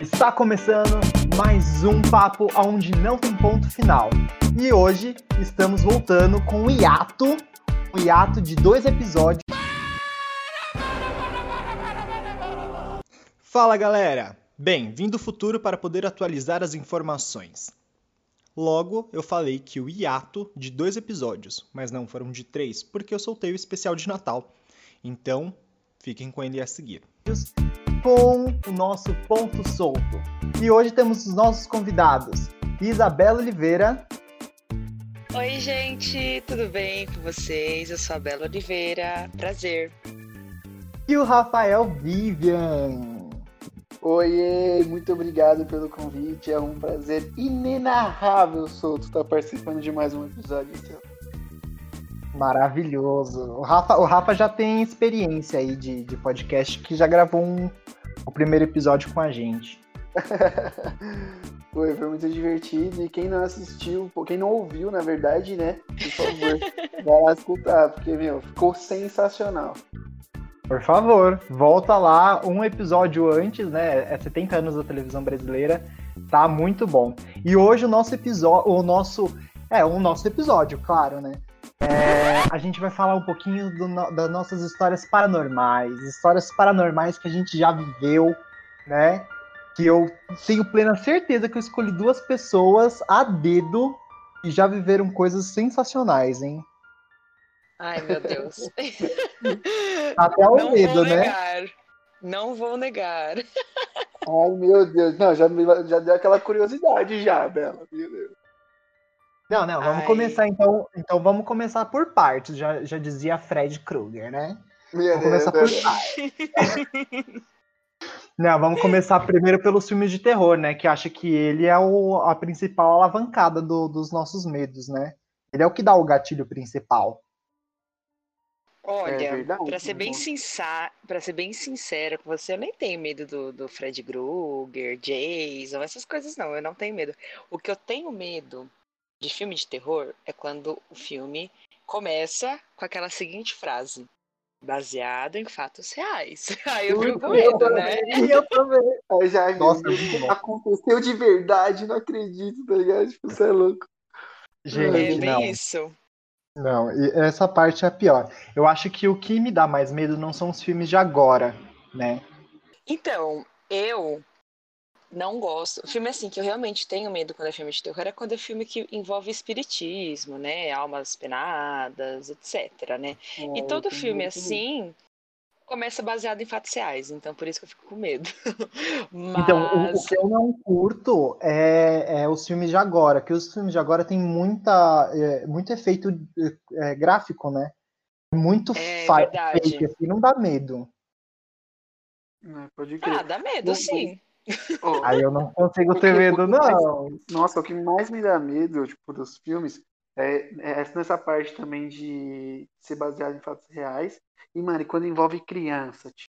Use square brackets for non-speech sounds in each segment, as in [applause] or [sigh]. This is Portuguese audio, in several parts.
Está começando mais um papo onde não tem ponto final. E hoje estamos voltando com o hiato, um hiato de dois episódios. Fala galera! Bem, vim do futuro para poder atualizar as informações. Logo, eu falei que o hiato de dois episódios, mas não foram de três, porque eu soltei o especial de Natal. Então, fiquem com ele a seguir. Com o nosso ponto solto. E hoje temos os nossos convidados: Isabela Oliveira. Oi, gente, tudo bem com vocês? Eu sou a Bela Oliveira, prazer. E o Rafael Vivian. Oiê, muito obrigado pelo convite. É um prazer inenarrável, Souto, estar participando de mais um episódio seu. Maravilhoso. O Rafa, o Rafa já tem experiência aí de, de podcast, que já gravou um, o primeiro episódio com a gente. [laughs] foi, foi muito divertido. E quem não assistiu, quem não ouviu, na verdade, né? Por favor, [laughs] vai lá escutar, porque, meu, ficou sensacional. Por favor, volta lá um episódio antes, né? É 70 anos da televisão brasileira. Tá muito bom. E hoje o nosso episódio, o nosso, é, o nosso episódio, claro, né? É, a gente vai falar um pouquinho do, das nossas histórias paranormais, histórias paranormais que a gente já viveu, né? Que eu tenho plena certeza que eu escolhi duas pessoas a dedo e já viveram coisas sensacionais, hein? Ai, meu Deus. [laughs] Até o Não medo, né? Negar. Não vou negar. Ai, meu Deus. Não, já, já deu aquela curiosidade já, Bela. Não, não, vamos Ai. começar então. Então vamos começar por partes. Já, já dizia Fred Krueger, né? Meu vamos começar por partes. [laughs] não, vamos começar primeiro pelos filmes de terror, né? Que acha que ele é o, a principal alavancada do, dos nossos medos, né? Ele é o que dá o gatilho principal. Olha, é para ser bem sincera, para ser bem sincera com você, eu nem tenho medo do, do Fred Krueger, Jason, essas coisas não, eu não tenho medo. O que eu tenho medo de filme de terror é quando o filme começa com aquela seguinte frase: baseado em fatos reais. [laughs] Aí eu fico com medo, né? [laughs] Eu também. Aí já, Nossa, aconteceu de verdade, não acredito, tá ligado? Tipo, você é louco. Gente, é bem não. isso. Não, e essa parte é a pior. Eu acho que o que me dá mais medo não são os filmes de agora, né? Então, eu não gosto. Filme assim que eu realmente tenho medo quando é filme de terror é quando é filme que envolve espiritismo, né? Almas penadas, etc, né? É, e todo filme assim, começa baseado em fatos reais, então por isso que eu fico com medo. Mas... [laughs] Então, o, o, que eu não curto é, é, os filmes de agora, que os filmes de agora tem muita, é, muito efeito é, gráfico, né? Muito é, fake, assim, não dá medo. É, pode crer. Ah, dá medo, sim. Oh, Aí eu não consigo ter medo, não. Mais, nossa, o que mais me dá medo, tipo, dos filmes é, é nessa parte também de ser baseado em fatos reais e, mano, quando envolve criança, tipo,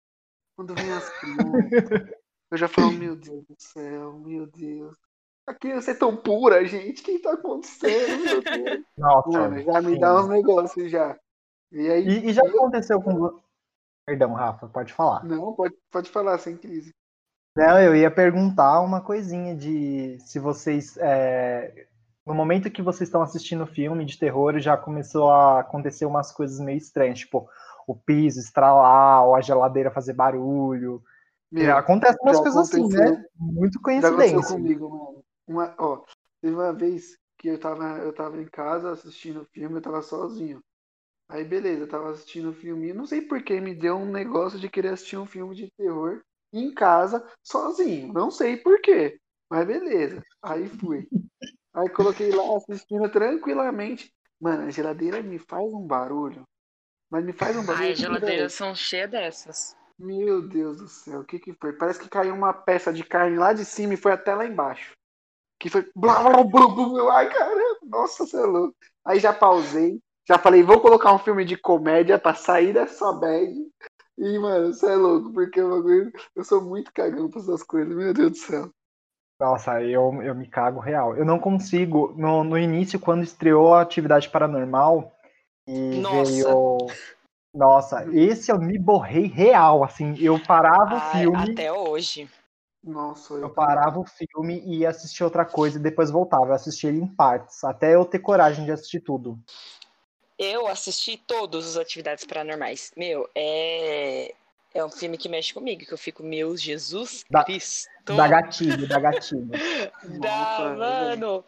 quando vem as crianças, eu já falo, meu Deus do céu, meu Deus. A criança é tão pura, gente. O que tá acontecendo, meu Deus? Nossa, mano, já me dá uns negócios já. E, aí, e, e já aconteceu com. Perdão, Rafa, pode falar. Não, pode, pode falar, sem crise. Não, eu ia perguntar uma coisinha de se vocês. É, no momento que vocês estão assistindo o filme de terror, já começou a acontecer umas coisas meio estranhas. Tipo, o piso estralar, ou a geladeira fazer barulho. Meu, acontece umas coisas assim, né? Muito coincidência. Comigo, mano. Uma, ó, teve uma vez que eu tava, eu tava em casa assistindo o filme, eu tava sozinho. Aí beleza, eu tava assistindo o filme, não sei por que me deu um negócio de querer assistir um filme de terror em casa, sozinho. Não sei por quê, mas beleza. Aí fui. Aí coloquei lá assistindo tranquilamente. Mano, a geladeira me faz um barulho. Mas me faz um barulho. Ai, geladeiras são cheias dessas. Meu Deus do céu, o que que foi? Parece que caiu uma peça de carne lá de cima e foi até lá embaixo. Que foi. Blá, blá, blá, blá, ai, caramba, nossa, você é louco. Aí já pausei, já falei, vou colocar um filme de comédia pra sair dessa bad. E, mano, você é louco, porque eu, eu sou muito cagão pra essas coisas, meu Deus do céu. Nossa, eu, eu me cago real. Eu não consigo. No, no início, quando estreou a atividade paranormal, e Nossa. veio. Nossa, esse eu me borrei real, assim. Eu parava Ai, o filme. Até hoje. Nossa, eu, eu parava o filme e ia assistir outra coisa e depois voltava. Eu assistia ele em partes, até eu ter coragem de assistir tudo. Eu assisti todas as atividades paranormais. Meu, é. É um filme que mexe comigo, que eu fico, meu Jesus da, Cristo. Da gatilho, da gatilho. [laughs] da, mano.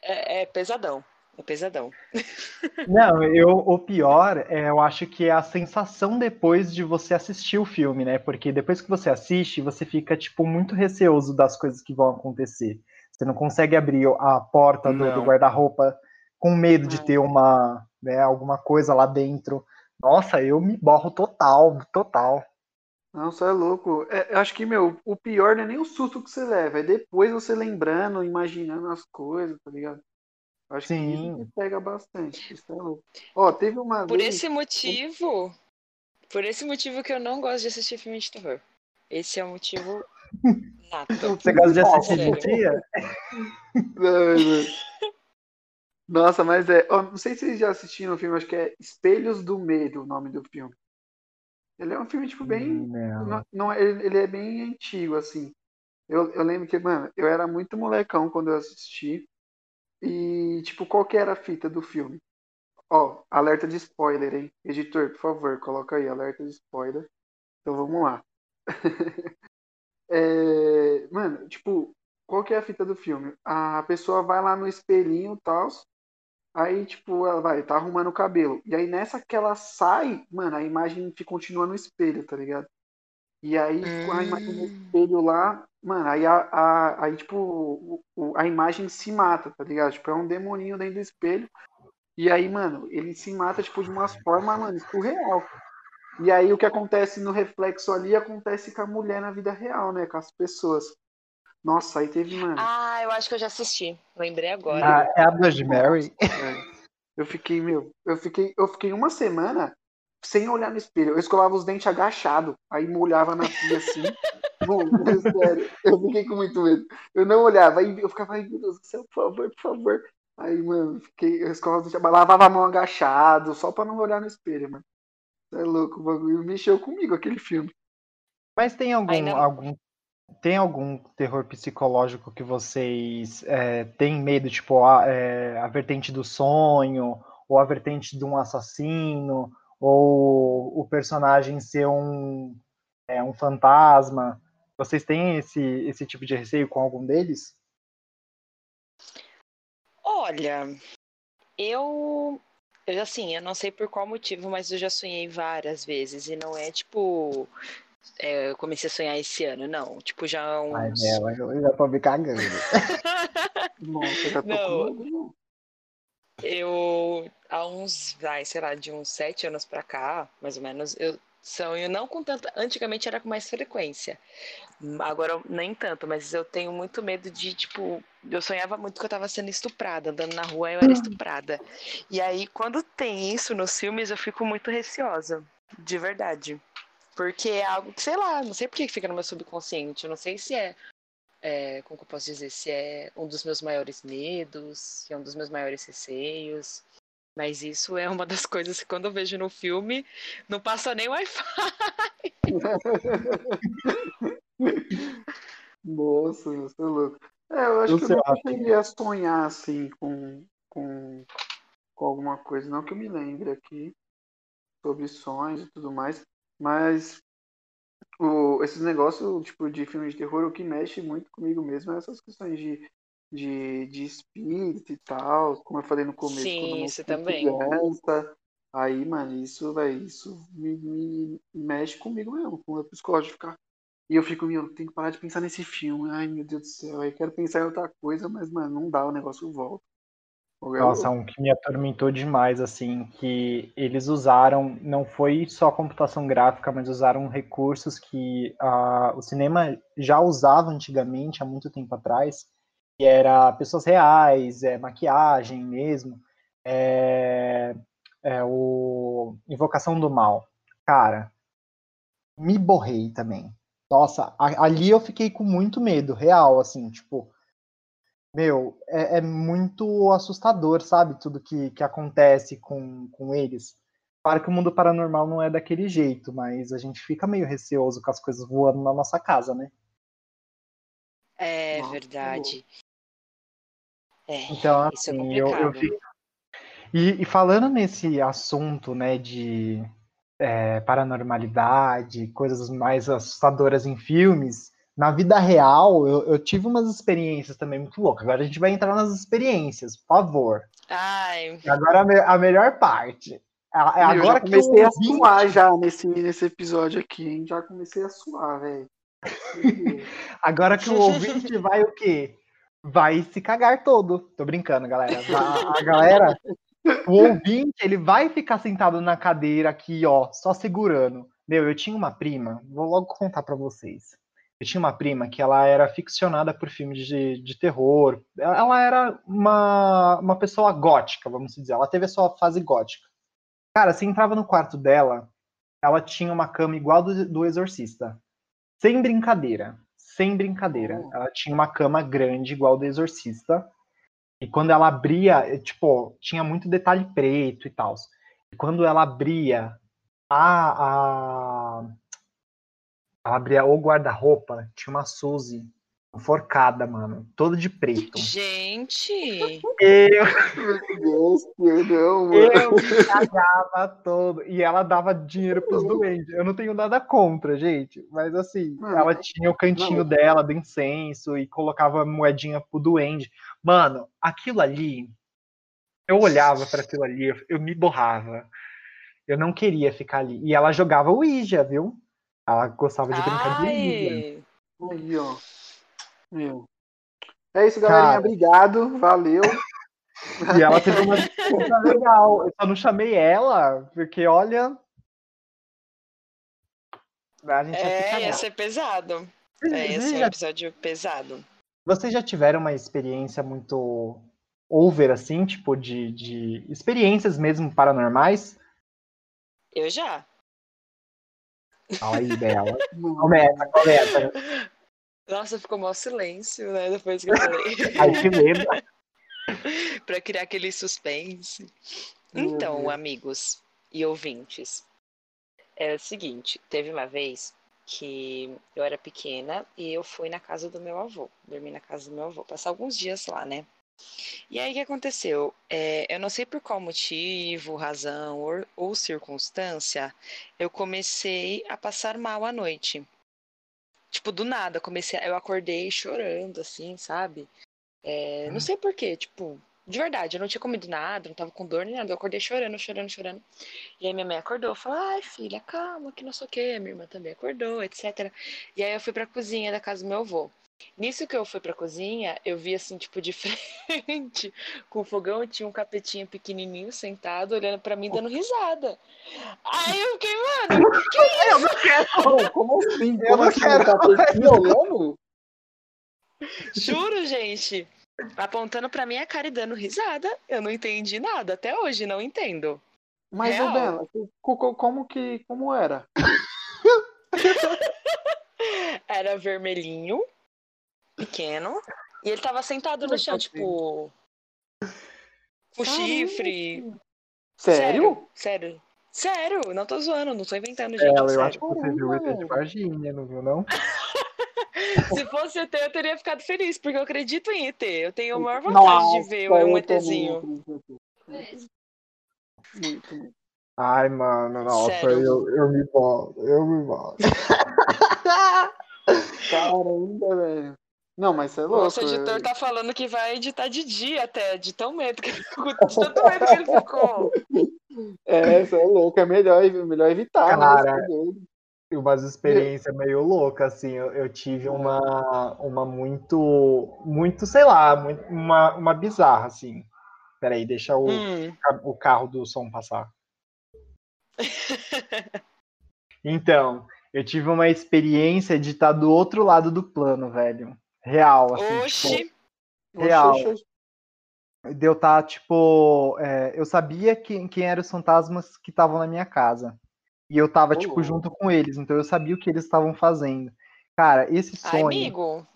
É, é pesadão. É pesadão. [laughs] Não, eu, o pior, é, eu acho que é a sensação depois de você assistir o filme, né? Porque depois que você assiste, você fica, tipo, muito receoso das coisas que vão acontecer. Você não consegue abrir a porta do, do guarda-roupa com medo de ter uma, né, alguma coisa lá dentro. Nossa, eu me borro total, total. Não, você é louco. É, eu acho que, meu, o pior não é nem o susto que você leva, é depois você lembrando, imaginando as coisas, tá ligado? Eu acho Sim. que isso pega bastante. Isso é louco. Ó, teve uma Por vez... esse motivo, por esse motivo que eu não gosto de assistir filme de terror. Esse é o motivo [laughs] nato. Você gosta de assistir de dia? Nossa, mas é. Não sei se vocês já assistiram o filme, acho que é Espelhos do Medo, o nome do filme. Ele é um filme, tipo, bem. Não, não, ele, ele é bem antigo, assim. Eu, eu lembro que, mano, eu era muito molecão quando eu assisti. E, tipo, qual que era a fita do filme? Ó, alerta de spoiler, hein? Editor, por favor, coloca aí, alerta de spoiler. Então vamos lá. [laughs] é, mano, tipo, qual que é a fita do filme? A pessoa vai lá no espelhinho e tal, Aí, tipo, ela vai, tá arrumando o cabelo. E aí, nessa que ela sai, mano, a imagem continua no espelho, tá ligado? E aí, hum. a imagem no espelho lá, mano, aí, a, a, aí tipo, a imagem se mata, tá ligado? Tipo, é um demoninho dentro do espelho. E aí, mano, ele se mata, tipo, de umas formas, mano, surreal. E aí, o que acontece no reflexo ali, acontece com a mulher na vida real, né? Com as pessoas. Nossa, aí teve, mano. Ah, eu acho que eu já assisti. Lembrei agora. Ah, é a Blood Mary. É. Eu fiquei, meu, eu fiquei, eu fiquei uma semana sem olhar no espelho. Eu escovava os dentes agachado, aí molhava na pia assim. [laughs] Bom, sério, eu fiquei com muito medo. Eu não olhava, aí eu ficava, ai meu Deus do céu, por favor, por favor. Aí, mano, fiquei, eu escovava os dentes, lavava a mão agachado, só pra não olhar no espelho, mano. É louco, o bagulho mexeu comigo aquele filme. Mas tem algum, algum tem algum terror psicológico que vocês é, têm medo, tipo a, é, a vertente do sonho, ou a vertente de um assassino, ou o personagem ser um, é, um fantasma? Vocês têm esse, esse tipo de receio com algum deles? Olha, eu eu assim, eu não sei por qual motivo, mas eu já sonhei várias vezes e não é tipo é, eu comecei a sonhar esse ano, não. Tipo, já uns. Ai, Bela, eu já tô me cagando. [laughs] Nossa, já tô não, Eu, há uns, vai, sei lá, de uns sete anos pra cá, mais ou menos, eu sonho não com tanta. Antigamente era com mais frequência. Agora nem tanto, mas eu tenho muito medo de, tipo, eu sonhava muito que eu tava sendo estuprada, andando na rua eu era estuprada. E aí, quando tem isso nos filmes, eu fico muito receosa, de verdade. Porque é algo que, sei lá, não sei por que fica no meu subconsciente. Eu não sei se é, é, como que eu posso dizer, se é um dos meus maiores medos, se é um dos meus maiores receios. Mas isso é uma das coisas que quando eu vejo no filme, não passa nem Wi-Fi. [laughs] Nossa, você é louco. É, eu acho eu que eu não cheguei a sonhar assim com, com, com alguma coisa, não que eu me lembre aqui sobre sonhos e tudo mais. Mas o, esses negócios, tipo, de filmes de terror, o que mexe muito comigo mesmo é essas questões de, de, de espírito e tal, como eu falei no começo. Sim, isso também. Criança, aí, mano, isso, velho, isso me, me, mexe comigo mesmo, com o meu psicológico ficar. E eu fico, meu, tenho que parar de pensar nesse filme. Ai, meu Deus do céu, eu quero pensar em outra coisa, mas, mano, não dá, o negócio volta. Nossa, um que me atormentou demais, assim, que eles usaram, não foi só computação gráfica, mas usaram recursos que uh, o cinema já usava antigamente, há muito tempo atrás, que era pessoas reais, é, maquiagem mesmo, é, é o Invocação do Mal. Cara, me borrei também. Nossa, ali eu fiquei com muito medo, real, assim, tipo, meu, é, é, muito assustador, sabe? Tudo que, que acontece com, com eles. Claro que o mundo paranormal não é daquele jeito, mas a gente fica meio receoso com as coisas voando na nossa casa, né? verdade. É, então, é assim, é eu, eu fico... e, e, falando nesse assunto, né, de é, paranormalidade, coisas mais assustadoras em filmes, na vida real, eu, eu, tive umas experiências também muito loucas. Agora a gente vai entrar nas experiências, por favor. Ai. Agora a, me, a melhor parte. É agora eu comecei que eu a suar já nesse, nesse episódio aqui, hein? Já comecei a suar, velho. [laughs] agora que o ouvinte vai o quê? Vai se cagar todo. Tô brincando, galera. A, a galera, o ouvinte, ele vai ficar sentado na cadeira aqui, ó, só segurando. Meu, eu tinha uma prima, vou logo contar para vocês. Eu tinha uma prima que ela era ficcionada por filmes de, de terror. Ela era uma, uma pessoa gótica, vamos dizer. Ela teve a sua fase gótica. Cara, você entrava no quarto dela, ela tinha uma cama igual do, do Exorcista. Sem brincadeira. Sem brincadeira. Oh. Ela tinha uma cama grande, igual do Exorcista. E quando ela abria, tipo, tinha muito detalhe preto e tal. E quando ela abria a, a, abria o guarda-roupa, tinha uma Suzy enforcada, mano. Todo de preto. Gente! Eu. Deus, perdão, mano. Eu me cagava todo. E ela dava dinheiro pros doentes. Eu não tenho nada contra, gente. Mas assim, mano, ela tinha o cantinho não. dela do incenso e colocava moedinha pro duende. Mano, aquilo ali. Eu olhava para aquilo ali, eu, me borrava. Eu não queria ficar ali. E ela jogava Ouija, viu? Ela gostava de brincar de. Aí, ó. Meu. É isso, galerinha. Cara... Obrigado. Valeu. [laughs] E ela teve uma disputa legal. Eu só não chamei ela, porque olha. A gente é, ia ser pesado. É, esse é um episódio pesado. Vocês já tiveram uma experiência muito over, assim, tipo, de, de experiências mesmo paranormais? Eu já. Fala aí dela. [laughs] começa, começa. Nossa, ficou mal silêncio, né? Depois que eu falei. Aí que lembra. [laughs] pra criar aquele suspense. Então, uhum. amigos e ouvintes, é o seguinte: teve uma vez que eu era pequena e eu fui na casa do meu avô, dormi na casa do meu avô, passar alguns dias lá, né? E aí o que aconteceu? É, eu não sei por qual motivo, razão ou, ou circunstância, eu comecei a passar mal à noite. Tipo, do nada, comecei, eu acordei chorando, assim, sabe? É, não hum. sei porquê, tipo, de verdade, eu não tinha comido nada, não tava com dor nem nada. Eu acordei chorando, chorando, chorando. E aí minha mãe acordou, falou, ai filha, calma, que não sei o quê. Minha irmã também acordou, etc. E aí eu fui pra cozinha da casa do meu avô. Nisso que eu fui pra cozinha, eu vi assim, tipo, de [laughs] frente, com o fogão, tinha um capetinho pequenininho sentado, olhando pra mim, dando risada. Aí eu fiquei, mano, que é Eu não quero! Como assim? Eu Como não assim, quero! Capetinho olhando? Juro, gente. Apontando pra minha cara e dando risada. Eu não entendi nada. Até hoje, não entendo. Mas, Real. Bela, como que. Como era? [laughs] era vermelhinho, pequeno. E ele tava sentado no chão, tipo. Com chifre. Sério? Sério. Sério, não tô zoando, não tô inventando, gente. Ela, eu sério. acho que você viu o ET de Varginha, não viu, não? [laughs] Se fosse ET, eu teria ficado feliz, porque eu acredito em ET. Eu tenho a maior vontade Nossa, de ver um ETzinho. Ai, mano, nossa, eu, eu me boto, eu me boto. [laughs] Caramba, velho. Não, mas você é louco. Nosso editor é... tá falando que vai editar de dia até, de tão medo que ele ficou, de tanto medo que ele ficou. É, você é louco, é melhor, melhor evitar. Né, Cara, né? umas experiências meio loucas, assim, eu, eu, tive uma, uma muito, muito, sei lá, muito, uma, uma bizarra, assim. Peraí, deixa o, hum. o carro do som passar. [laughs] então, eu tive uma experiência de estar do outro lado do plano, velho. Real, assim. Oxi. Tipo, real. Oxi, De eu estar, tipo, é, eu sabia quem, quem eram os fantasmas que estavam na minha casa. E eu tava, tipo, junto com eles, então eu sabia o que eles estavam fazendo. Cara, esse sonho. Ai, amigo.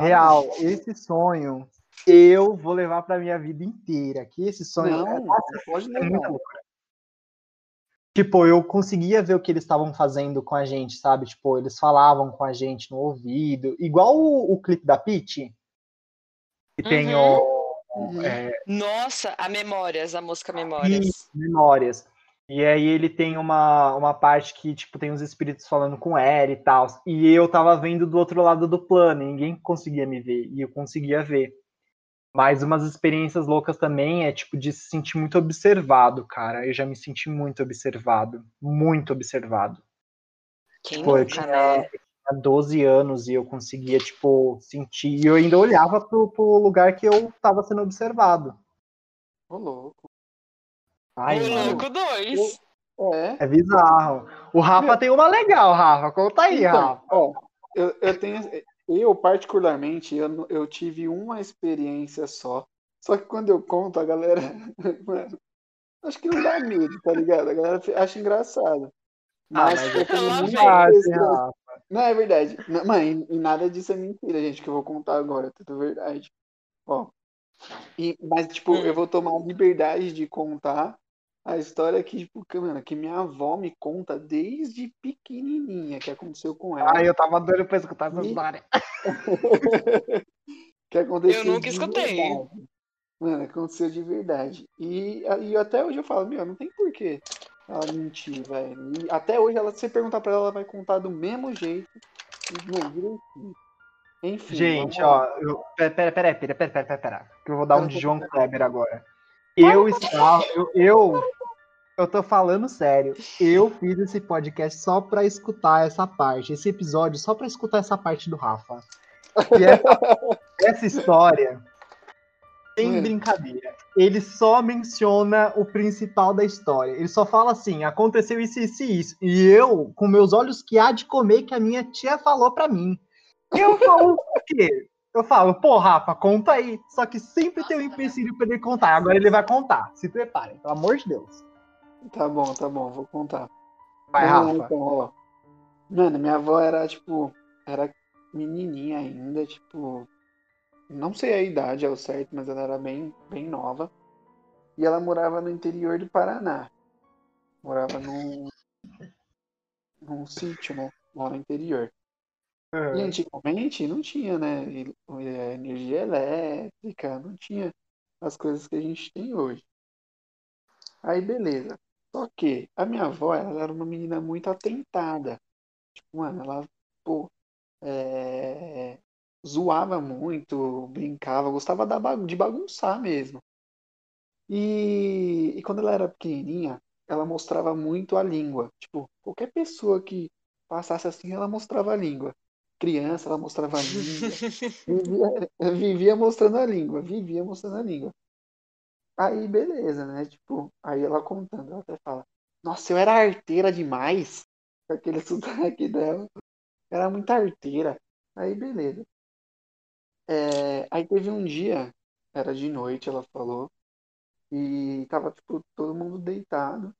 Real, esse sonho eu vou levar pra minha vida inteira. Que esse sonho. Não, é, nossa, pode levar. É. Tipo, eu conseguia ver o que eles estavam fazendo com a gente, sabe? Tipo, eles falavam com a gente no ouvido. Igual o, o clipe da Peach. Que uhum. tem o. Uhum. É... Nossa, a Memórias, a música Memórias. E, memórias. E aí ele tem uma, uma parte que, tipo, tem os espíritos falando com ela e tal. E eu tava vendo do outro lado do plano, ninguém conseguia me ver. E eu conseguia ver. Mas umas experiências loucas também é, tipo, de se sentir muito observado, cara. Eu já me senti muito observado. Muito observado. Quem tipo, nunca, eu tinha, né? tinha 12 anos e eu conseguia, tipo, sentir. E eu ainda olhava pro, pro lugar que eu tava sendo observado. Ô, louco. Ai, Ô, louco, dois. É. É bizarro. O Rafa Meu... tem uma legal, Rafa. Conta aí, então, Rafa. Ó, eu, eu tenho. Eu, particularmente, eu, eu tive uma experiência só. Só que quando eu conto, a galera. [laughs] Mano, acho que não dá medo, tá ligado? A galera acha engraçado. Mas, ah, mas eu tenho muita Não, é verdade. Não, mãe, e nada disso é mentira, gente, que eu vou contar agora, é tudo verdade. Ó. E, mas, tipo, eu vou tomar a liberdade de contar a história que, tipo, mano, que minha avó me conta desde pequenininha que aconteceu com ela. Ah, eu tava doido pra escutar essa e... história. [laughs] que aconteceu Eu nunca escutei. Verdade. Mano, aconteceu de verdade. E, e até hoje eu falo, meu, não tem porquê ela mentir, velho. E até hoje, ela, se você perguntar pra ela, ela vai contar do mesmo jeito. Enfim. Gente, ó, eu, pera, pera, pera, pera, pera, pera, pera, que eu vou dar um de João Kleber agora. Eu estava. Eu, eu, eu tô falando sério. Eu fiz esse podcast só pra escutar essa parte, esse episódio, só pra escutar essa parte do Rafa. E essa, [laughs] essa história. Sem hum. brincadeira. Ele só menciona o principal da história. Ele só fala assim: aconteceu isso, isso e isso. E eu, com meus olhos que há de comer, que a minha tia falou pra mim. Eu falo o quê? Eu falo, pô, Rafa, conta aí. Só que sempre tem um empecilho pra ele contar. Agora ele vai contar. Se prepare, pelo amor de Deus. Tá bom, tá bom, vou contar. Vai, Rafa. Então, ó. Mano, minha avó era, tipo, era menininha ainda, tipo. Não sei a idade ao certo, mas ela era bem, bem nova. E ela morava no interior do Paraná. Morava num. num sítio, né? Lá no interior. Uhum. E antigamente não tinha, né? É, energia elétrica, não tinha as coisas que a gente tem hoje. Aí beleza. Só que a minha avó, ela era uma menina muito atentada. Tipo, mano, ela, pô, é... zoava muito, brincava, gostava de bagunçar mesmo. E... e quando ela era pequenininha, ela mostrava muito a língua. Tipo, qualquer pessoa que passasse assim, ela mostrava a língua criança, ela mostrava a língua. [laughs] vivia, vivia mostrando a língua, vivia mostrando a língua. Aí, beleza, né? Tipo, aí ela contando, ela até fala, nossa, eu era arteira demais. Com aquele [laughs] sotaque dela. Era muita arteira. Aí, beleza. É, aí teve um dia, era de noite, ela falou, e tava, tipo, todo mundo deitado.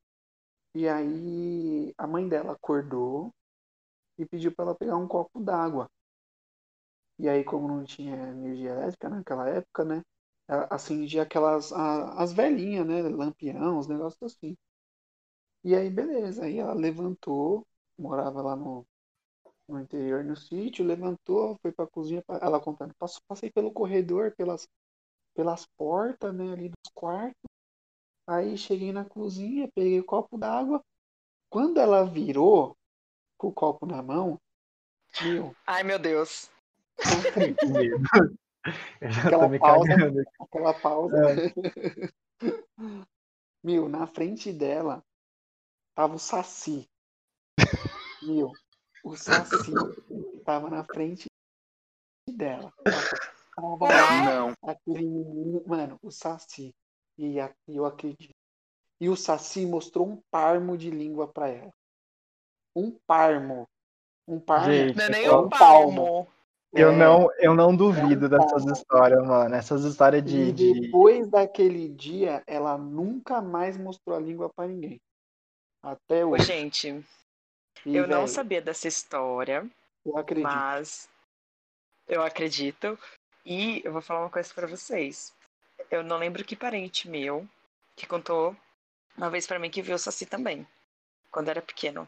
E aí a mãe dela acordou e pediu para ela pegar um copo d'água. E aí, como não tinha energia elétrica naquela época, né? Acendia aquelas. A, as velhinhas, né? Lampião, os negócios assim. E aí, beleza. Aí ela levantou, morava lá no, no interior, no sítio, levantou, foi pra cozinha, ela contando, passei pelo corredor, pelas, pelas portas, né, ali dos quartos. Aí cheguei na cozinha, peguei o copo d'água. Quando ela virou, com o copo na mão, meu. Ai, meu Deus. [laughs] Eu já aquela pausa, cagando. Aquela pausa. É. [laughs] Meu, na frente dela tava o Saci. Meu, o Saci tava na frente dela. Tava não. Aquele menino, mano, o Saci. E eu acredito. E o Saci mostrou um parmo de língua para ela um parmo. Um parmo. Gente, não é nem um palmo. Eu, é, não, eu não duvido é um dessas histórias, mano. Essas histórias de. E depois de... daquele dia, ela nunca mais mostrou a língua para ninguém. Até hoje. Gente, e, eu véio, não sabia dessa história. Eu acredito. Mas eu acredito. E eu vou falar uma coisa para vocês. Eu não lembro que parente meu que contou uma vez para mim que viu o Saci também. quando era pequeno.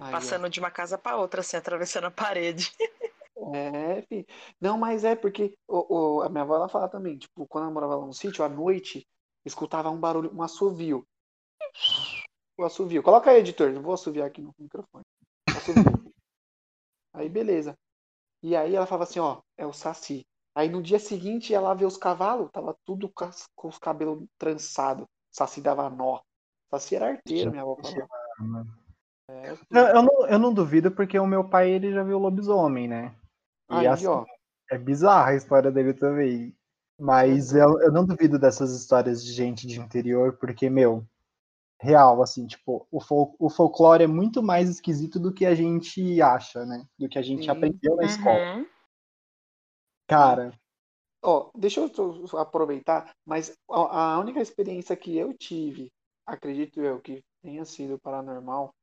Aí, Passando ó. de uma casa para outra, assim, atravessando a parede. [laughs] É, filho. Não, mas é porque o, o, a minha avó ela fala também, tipo, quando ela morava lá no sítio, à noite, escutava um barulho, um assovio. O assovio. Coloca aí, editor, eu vou assoviar aqui no microfone. Assovio. [laughs] aí, beleza. E aí ela falava assim, ó, é o Saci. Aí no dia seguinte ela vê os cavalos, tava tudo com, as, com os cabelos trançados. Saci dava nó. Saci era arteiro, minha avó falava. É, eu, eu, não, eu não duvido porque o meu pai ele já viu lobisomem, né? E Aí, assim, ó. é bizarra a história dele também. Mas eu, eu não duvido dessas histórias de gente de interior, porque, meu, real, assim, tipo, o, fol o folclore é muito mais esquisito do que a gente acha, né? Do que a gente Sim. aprendeu na escola. Uhum. Cara. Ó, deixa eu aproveitar, mas a única experiência que eu tive, acredito eu, que tenha sido paranormal,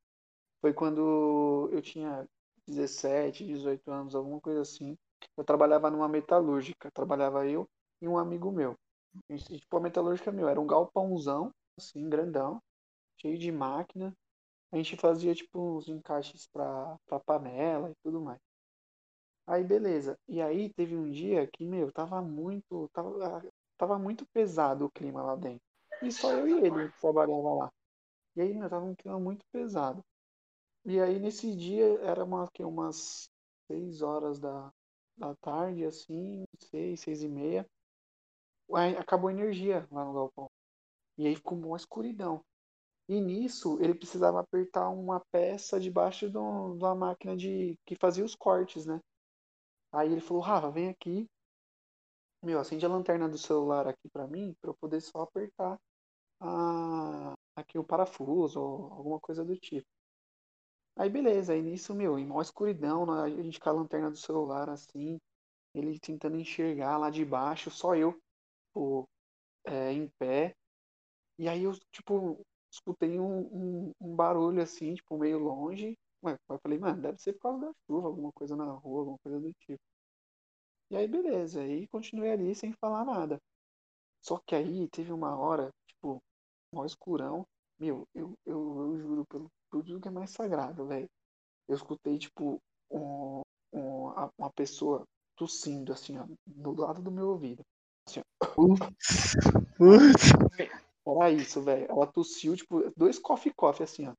foi quando eu tinha 17, 18 anos, alguma coisa assim. Eu trabalhava numa metalúrgica, trabalhava eu e um amigo meu. E, tipo, a metalúrgica meu era um galpãozão, assim, grandão, cheio de máquina. A gente fazia, tipo, uns encaixes pra, pra panela e tudo mais. Aí, beleza. E aí, teve um dia que, meu, tava muito, tava, tava muito pesado o clima lá dentro. E só eu e ele trabalhava lá. E aí, meu, tava um clima muito pesado. E aí nesse dia era uma, que, umas seis horas da, da tarde, assim, seis, seis e meia. Aí acabou a energia lá no galpão. E aí ficou uma escuridão. E nisso ele precisava apertar uma peça debaixo de uma máquina de que fazia os cortes, né? Aí ele falou, Rafa, vem aqui. Meu, acende a lanterna do celular aqui para mim, para eu poder só apertar a, aqui o parafuso ou alguma coisa do tipo. Aí beleza, aí nisso, meu, em maior escuridão, né, a gente com a lanterna do celular assim, ele tentando enxergar lá de baixo, só eu, tipo, é, em pé. E aí eu, tipo, escutei um, um, um, barulho assim, tipo, meio longe. Ué, eu falei, mano, deve ser por causa da chuva, alguma coisa na rua, alguma coisa do tipo. E aí beleza, aí continuei ali sem falar nada. Só que aí teve uma hora, tipo, maior escurão. Meu, eu, eu, eu juro pelo tudo que é mais sagrado, velho. Eu escutei, tipo, um, um, uma pessoa tossindo, assim, ó, do lado do meu ouvido. Assim, ó. Era isso, velho. Ela tossiu, tipo, dois coffee-coffee, assim, ó,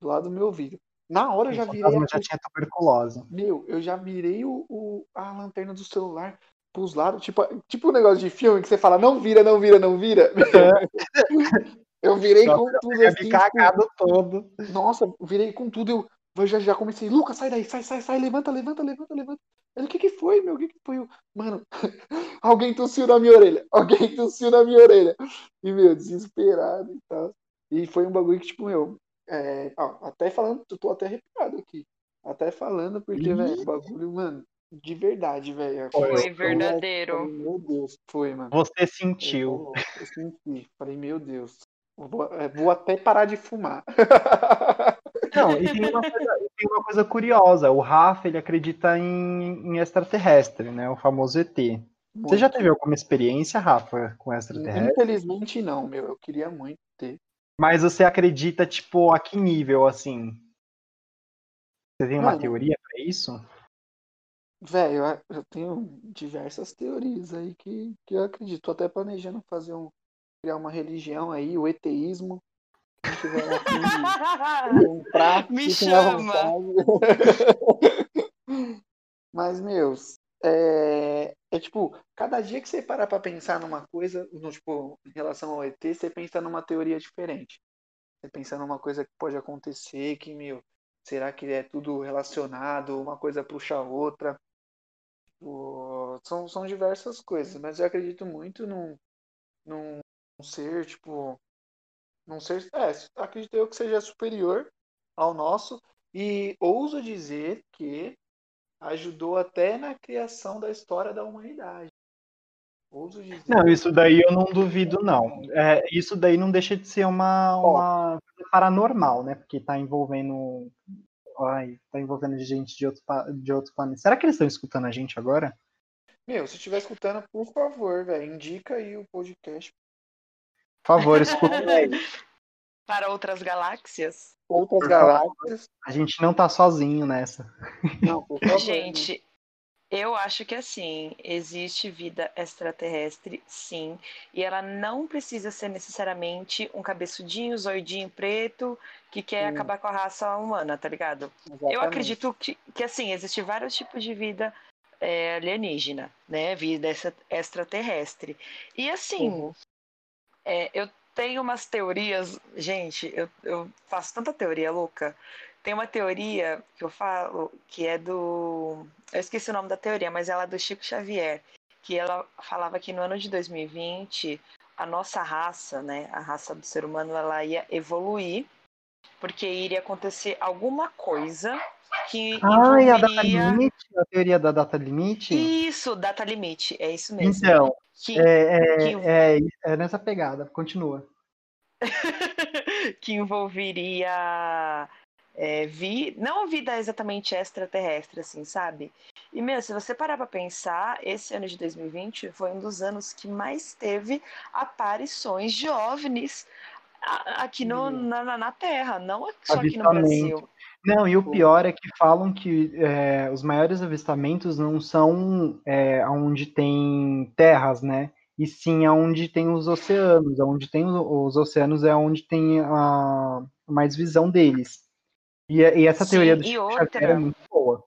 do lado do meu ouvido. Na hora eu já virei. Mas já tinha tuberculose. Meu, eu já virei o, o, a lanterna do celular pros lados, tipo, tipo um negócio de filme que você fala, não vira, não vira, não vira. É. [laughs] Eu virei com tudo assim. Tipo, cagado todo. Nossa, virei com tudo. Eu já, já comecei, Lucas, sai daí, sai, sai, sai, levanta, levanta, levanta, levanta. Ele, o que que foi, meu? O que que foi? Mano, [laughs] alguém tossiu na minha orelha. Alguém tossiu na minha orelha. E, meu, desesperado e tal. E foi um bagulho que, tipo, meu, é, ó, até falando, eu tô até arrepiado aqui. Até falando, porque, velho, o bagulho, mano, de verdade, velho. Foi verdadeiro. Falei, meu Deus, foi, mano. Você sentiu. Eu, eu senti. Falei, meu Deus. Vou, é, vou até parar de fumar. [laughs] Não, e tem uma, coisa, tem uma coisa curiosa. O Rafa, ele acredita em, em extraterrestre, né? O famoso ET. Muito. Você já teve alguma experiência, Rafa, com extraterrestre? Infelizmente não, meu. Eu queria muito ter. Mas você acredita, tipo, a que nível, assim? Você tem uma Mano, teoria para isso? Velho, eu, eu tenho diversas teorias aí que, que eu acredito. Tô até planejando fazer um, criar uma religião aí, o eteísmo. Tiver aqui [laughs] comprar, Me chama. [laughs] Mas, meus, é, é, tipo, cada dia que você parar pra pensar numa coisa, no, tipo, em relação ao ET, você pensa numa teoria diferente. Você pensa numa coisa que pode acontecer, que, meu, será que é tudo relacionado, uma coisa puxa a outra? Tipo, são, são diversas coisas, mas eu acredito muito num, num um ser, tipo. Não ser. É, acredito eu que seja superior ao nosso. E ouso dizer que ajudou até na criação da história da humanidade. Ouso dizer. Não, isso daí eu não duvido, não. É, isso daí não deixa de ser uma, uma paranormal, né? Porque tá envolvendo. Ai, tá envolvendo gente de outro, de outro planeta. Será que eles estão escutando a gente agora? Meu, se estiver escutando, por favor, velho, indica aí o podcast por favor, [laughs] escutem aí. para outras galáxias. Outras galáxias. A gente não tá sozinho nessa. Não, por favor, Gente, eu acho que assim, existe vida extraterrestre, sim, e ela não precisa ser necessariamente um cabeçudinho, zoidinho preto, que quer Sim. acabar com a raça humana, tá ligado? Eu exatamente. acredito que, que assim, existem vários tipos de vida é, alienígena, né? Vida extra- extraterrestre. E assim, Uhum. É, eu tenho umas teorias, gente, eu, eu faço tanta teoria louca. Tem uma teoria que eu falo que é do. Eu esqueci o nome da teoria, mas ela é do Chico Xavier. Que ela falava que no ano de 2020 a nossa raça, né, a raça do ser humano, ela ia evoluir, porque iria acontecer alguma coisa que Ai, a data limite? A teoria da data limite? Isso, data limite, é isso mesmo. Então, Que, é, que é, é, é nessa pegada. Continua. [laughs] que envolveria é, vi, não vida exatamente extraterrestre, assim, sabe? E, meu, se você parar pra pensar, esse ano de 2020 foi um dos anos que mais teve aparições de OVNIs aqui no, na, na- Terra, não só aqui no. Brasil. Não, e o pior é que falam que é, os maiores avistamentos não são é, onde tem terras, né? E sim aonde tem os oceanos. Onde tem os, os oceanos é onde tem a mais visão deles. E, e essa Sim, teoria do Chico outra- Xavier é muito boa.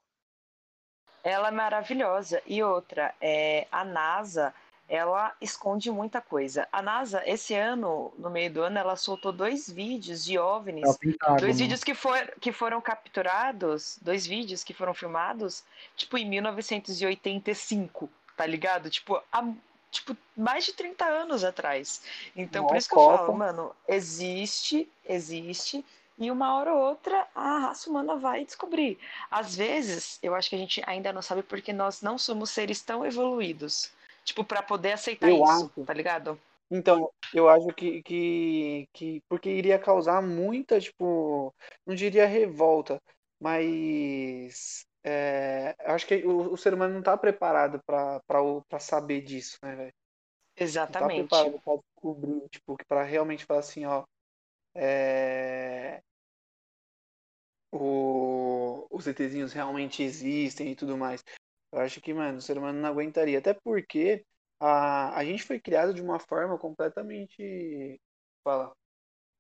Ela é maravilhosa. E outra, é, a NASA, ela esconde muita coisa. A NASA, esse ano, no meio do ano, ela soltou dois vídeos de É OVNIs. Dois vídeos que, for, que foram capturados, dois vídeos que foram filmados, tipo, em 1985, tá ligado? Tipo, há, tipo, mais de 30 anos atrás. Então, por Nossa, isso que eu falo, mano, existe, existe, e uma hora ou outra a raça humana vai descobrir. Às vezes, eu acho que a gente ainda não sabe porque nós não somos seres tão evoluídos, tipo, pra poder aceitar Eu isso, acho. tá ligado? Então, eu acho que, que, que porque iria causar muita, tipo, não diria revolta, mas é, eu acho que o, o ser humano não tá preparado pra saber disso, né, velho? Não tá Exatamente. preparado pra descobrir, tipo, pra realmente falar assim, ó, é, o, os ETzinhos realmente existem e tudo mais. Eu acho que, mano, o ser humano não aguentaria. Até porque a, a gente foi criado de uma forma completamente. Fala.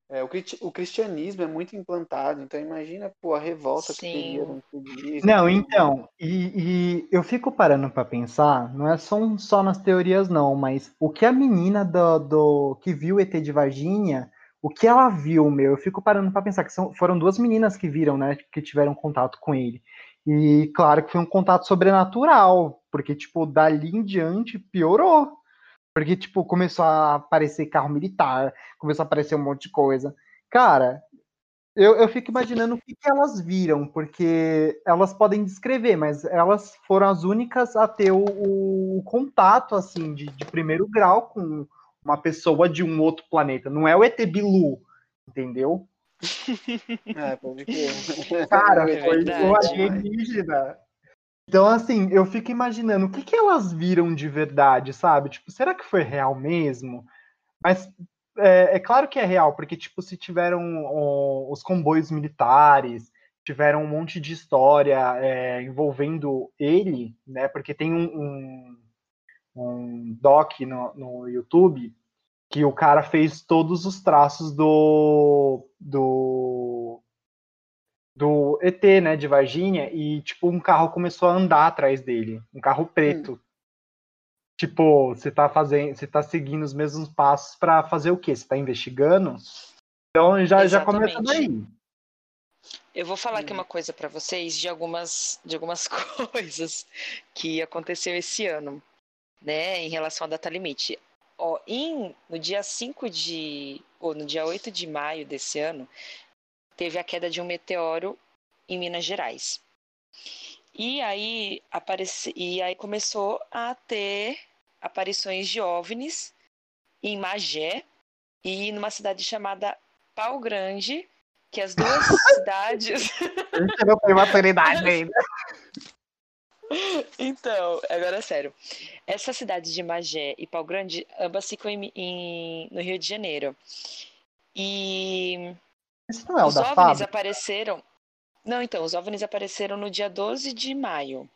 É, o, cri- o cristianismo é muito implantado, então imagina, pô, a revolta que Sim. teria dentro disso. Não, então, e, e eu fico parando pra pensar, não é só, um- só nas teorias não, mas o que a menina do, do que viu o ET de Varginha, o que ela viu, meu, eu fico parando pra pensar que são, foram duas meninas que viram, né, que tiveram contato com ele. E claro que foi um contato sobrenatural, porque tipo, dali em diante piorou. Porque tipo, começou a aparecer carro militar, começou a aparecer um monte de coisa. Cara, eu, eu fico imaginando o que, que elas viram, porque elas podem descrever, mas elas foram as únicas a ter o, o contato, assim, de, de primeiro grau com uma pessoa de um outro planeta. Não é o ET Bilu, entendeu? É, pode crer. [laughs] Cara, É foi verdade, mas- alienígena. Então, assim, eu fico imaginando o que, que elas viram de verdade, sabe? Tipo, será que foi real mesmo? Mas é, é claro que é real, porque, tipo, se tiveram ó, os comboios militares, tiveram um monte de história é, envolvendo ele, né? Porque tem um, um, um doc no, no YouTube que o cara fez todos os traços do, do do ET, né, de Varginha, e tipo um carro começou a andar atrás dele, um carro preto. Tipo, você tá fazendo, você tá seguindo os mesmos passos pra fazer o quê? Você tá investigando? Então já já começa Exatamente. daí. Eu vou falar aqui uma coisa para vocês de algumas, de algumas [laughs] coisas que aconteceu esse ano, né, em relação à data limite. Ó, em, no dia 5 de, ou no dia 8 de maio desse ano, teve a queda de um meteoro em Minas Gerais. E aí, apareci, e aí começou a ter aparições de OVNIs em Magé e numa cidade chamada Pau Grande, que as duas [laughs] cidades A gente não tem maturidade [laughs] ainda. Então, agora é sério. Essa cidade de Magé e Pau Grande, ambas ficam em, em- no Rio de Janeiro. E Esse não é o os da OVNIs fábrica? apareceram. Não, então, os OVNIs apareceram no dia 12 de maio.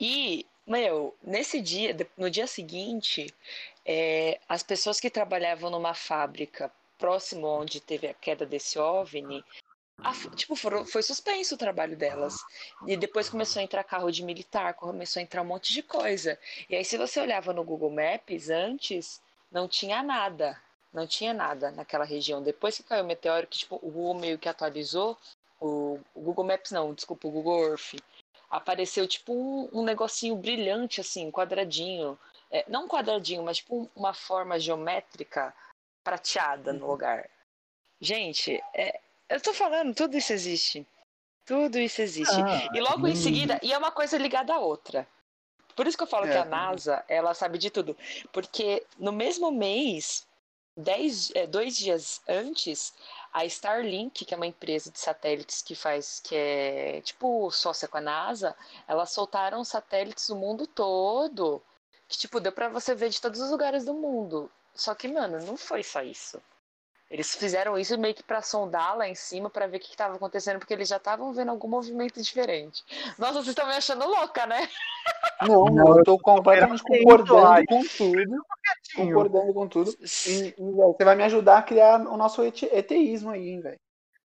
E, meu, nesse dia, no dia seguinte, é, as pessoas que trabalhavam numa fábrica próximo onde teve a queda desse OVNI, a tipo, foram- foi suspenso o trabalho delas. E depois começou a entrar carro de militar, começou a entrar um monte de coisa. E aí, se você olhava no Google Maps antes, não tinha nada. Não tinha nada naquela região. Depois que caiu o meteoro, que tipo, o Google meio que atualizou, o, o Google Maps não, desculpa, o Google Earth, apareceu tipo um, um negocinho brilhante, assim, um quadradinho. É, não um quadradinho, mas tipo um- uma forma geométrica prateada no lugar. Gente, é, eu tô falando, tudo isso existe. Tudo isso existe. Ah, e logo em hum. seguida, e é uma coisa ligada à outra. Por isso que eu falo É, que a também. NASA, ela sabe de tudo. Porque no mesmo mês, dez, é, dois dias antes, a Starlink, que é uma empresa de satélites que faz, que é tipo sócia com a NASA, elas soltaram satélites do mundo todo. Que, tipo, deu pra você ver de todos os lugares do mundo. Só que, mano, não foi só isso. Eles fizeram isso meio que pra sondar lá em cima pra ver o que, que tava acontecendo, porque eles já estavam vendo algum movimento diferente. Nossa, vocês estão me achando louca, né? Não, Não, eu tô completamente concordando com tudo. Concordando com tudo. E, e, velho, você vai me ajudar a criar o nosso ete- eteísmo aí, hein, velho.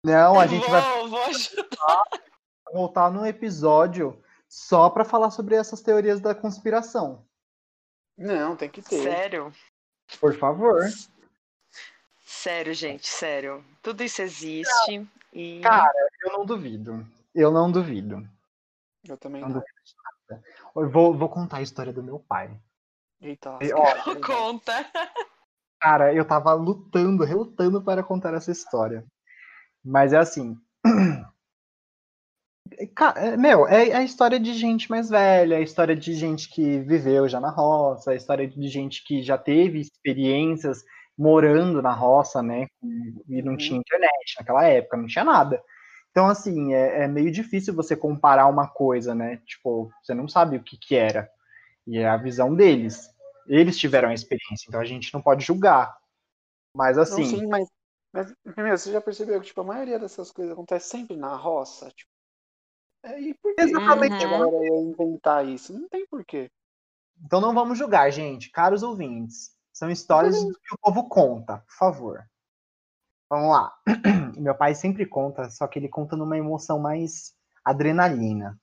Não, a gente vou, vai vou ajudar. [laughs] voltar num episódio só pra falar sobre essas teorias da conspiração. Não, tem que ter. Sério? Por favor. Sério, gente, sério. Tudo isso existe. E. Cara, eu não duvido. Eu não duvido. Eu também Não não. duvido de nada. Eu vou, vou contar a história do meu pai. Eita, E, ó, [laughs] Conta. Cara, eu tava lutando, relutando para contar essa história. Mas é assim. [clears throat] É, Meu, é é a história de gente mais velha, é a história de gente que viveu já na roça, é a história de gente que já teve experiências morando na roça, né? E não Uhum. tinha internet naquela época, não tinha nada. Então, assim, é, é meio difícil você comparar uma coisa, né? Tipo, você não sabe o que que era. E é a visão deles. Eles tiveram a experiência, então a gente não pode julgar. Mas Não, assim, sim, mas, mas meu, você já percebeu que tipo, a maioria dessas coisas acontece sempre na roça? Tipo, é, e por que Exatamente. que a galera ia inventar isso? Não tem porquê. então não vamos julgar, gente. Caros ouvintes, são histórias que o povo conta, por favor. Vamos lá. [clears throat] Meu pai sempre conta, só que ele conta numa emoção mais adrenalina.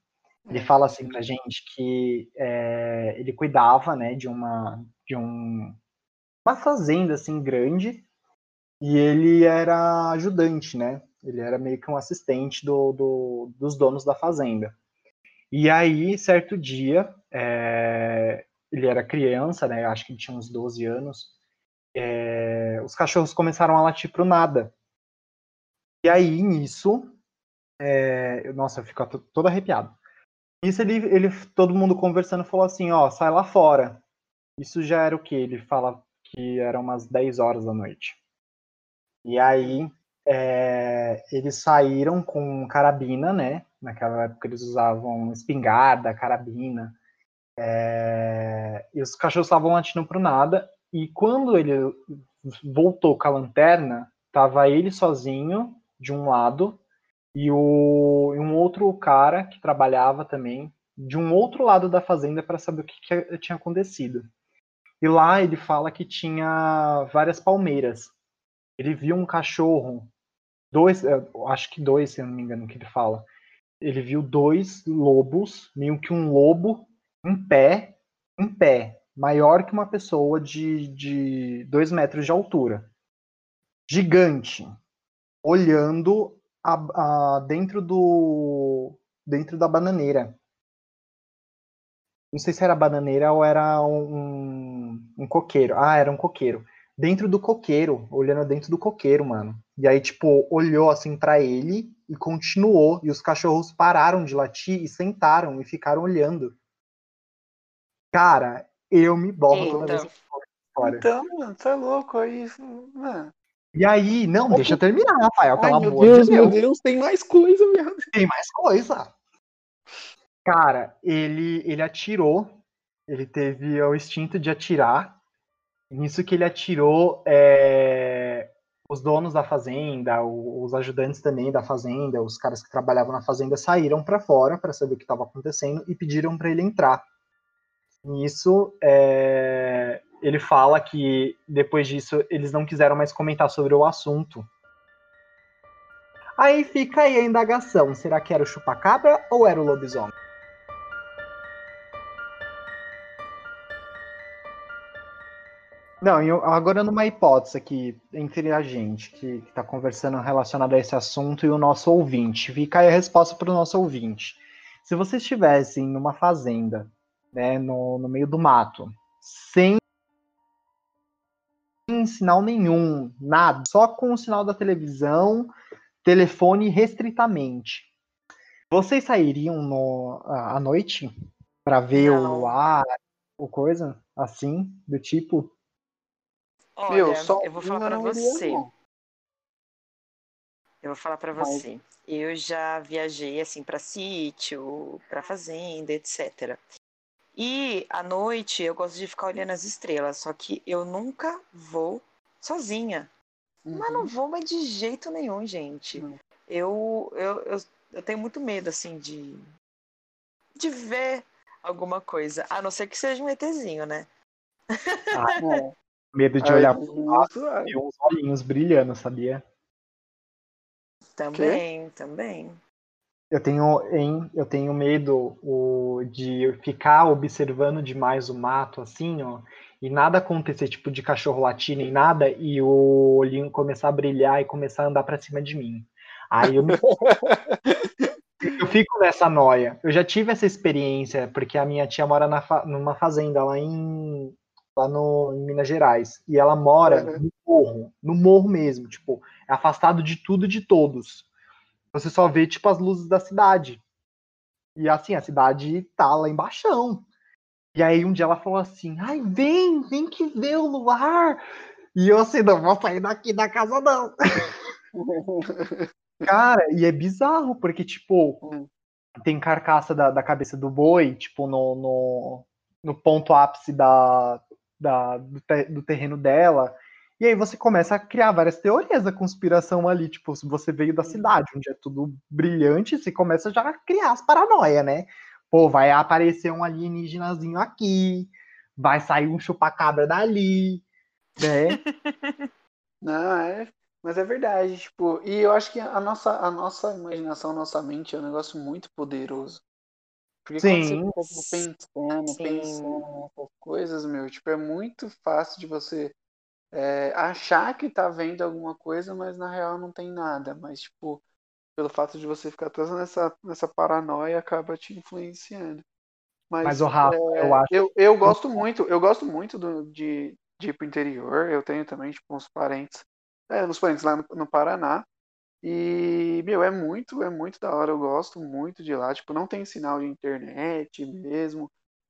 Ele É, fala assim pra gente que é, ele cuidava, né, de uma de um, uma fazenda assim grande e ele era ajudante, né? Ele era meio que um assistente do, do- dos donos da fazenda. E aí, certo dia, é, ele era criança, né? Acho que ele tinha uns 12 anos. é, os cachorros começaram a latir pro nada. E aí, nisso, é, nossa, eu fico to- todo arrepiado. Isso ele, ele, todo mundo conversando, falou assim, ó, sai lá fora. Isso já era o que? Ele fala que eram umas 10 horas da noite. E aí, é, eles saíram com carabina, né? Naquela época eles usavam espingarda, carabina. É, e os cachorros estavam latindo pro nada. E quando ele voltou com a lanterna, tava ele sozinho de um lado e, o, um outro cara que trabalhava também de um outro lado da fazenda para saber o que, que tinha acontecido. E lá ele fala que tinha várias palmeiras. Ele viu um cachorro, dois, eh, acho que dois, se eu não me engano, que ele fala. Ele viu dois lobos, meio que um lobo em pé, em pé, maior que uma pessoa de, de dois metros de altura. Gigante, olhando a, a- dentro do dentro da bananeira. Não sei se era bananeira ou era um, um coqueiro. Ah, era um coqueiro. Dentro do coqueiro, olhando dentro do coqueiro, mano. E aí, tipo, olhou assim pra ele e continuou. E os cachorros pararam de latir e sentaram e ficaram olhando. Cara, eu me borro toda vez Eita. que história. Então, mano, você é louco aí. Mano. E aí, não, deixa eu terminar, Rafael, pelo meu amor Deus, de meu Deus. Deus, tem mais coisa, meu. Tem mais coisa. Cara, ele, ele atirou, ele teve o instinto de atirar. Nisso que ele atirou, é, os donos da fazenda, os ajudantes também da fazenda, os caras que trabalhavam na fazenda saíram para fora para saber o que estava acontecendo e pediram para ele entrar. Nisso, é, ele fala que depois disso eles não quiseram mais comentar sobre o assunto. Aí fica aí a indagação: será que era o chupacabra ou era o lobisomem? Não, eu, agora numa hipótese aqui entre a gente que está conversando relacionado a esse assunto e o nosso ouvinte. Fica aí a resposta para o nosso ouvinte. Se vocês estivessem numa fazenda, né, no, no meio do mato, sem sinal nenhum, nada, só com o sinal da televisão, telefone restritamente. Vocês sairiam no, à noite para ver Não. o ar, ou coisa assim, do tipo? Olha, Meu, só eu vou falar para você. Eu vou falar para você. Eu já viajei assim para sítio, para fazenda, etc. E à noite eu gosto de ficar olhando as estrelas, só que eu nunca vou sozinha. Uhum. Mas não uhum. vou mais de jeito nenhum, gente. Uhum. Eu, eu, eu, eu tenho muito medo, assim, de, de ver alguma coisa. A não ser que seja um ETzinho, né? Ah, [laughs] é. Medo de olhar pro lado e uns olhinhos brilhando, sabia? Também, que? também. Eu tenho, hein, eu tenho medo o, de ficar observando demais o mato, assim, ó, e nada acontecer, tipo, de cachorro latindo e nada, e o olhinho começar a brilhar e começar a andar pra cima de mim. Aí eu, me... [laughs] eu fico nessa noia. Eu já tive essa experiência, porque a minha tia mora na fa... numa fazenda lá em lá no, em Minas Gerais. E ela mora uhum. no morro, no morro mesmo, tipo, é afastado de tudo e de todos. Você só vê, tipo, as luzes da cidade. E assim, a cidade tá lá embaixo. E aí um dia ela falou assim, ai, vem, vem que vê o luar. E eu assim, não vou sair daqui da casa, não. [laughs] Cara, e é bizarro, porque, tipo, hum. tem carcaça da, da cabeça do boi, tipo, no, no, no ponto ápice da, da, do, te, do, terreno dela. E aí você começa a criar várias teorias da conspiração ali, tipo, se você veio da cidade, onde é tudo brilhante, você começa já a criar as paranoia, né? Pô, vai aparecer um alienígenazinho aqui, vai sair um chupacabra dali, né? [laughs] Não, é, mas é verdade, tipo, e eu acho que a nossa, a nossa imaginação, a nossa mente é um negócio muito poderoso. Porque Sim. quando você fica pensando, Sim. pensando nessas coisas, meu, tipo, é muito fácil de você é, achar que tá vendo alguma coisa, mas na real não tem nada. Mas, tipo, pelo fato de você ficar toda nessa, nessa paranoia, acaba te influenciando. Mas, mas o Rafa, é, eu acho. Eu, eu gosto muito, eu gosto muito do, de, de ir pro interior. Eu tenho também, tipo, uns parentes. É, uns parentes lá no, no Paraná. E, meu, é muito, é muito da hora. Eu gosto muito de lá. Tipo, não tem sinal de internet mesmo.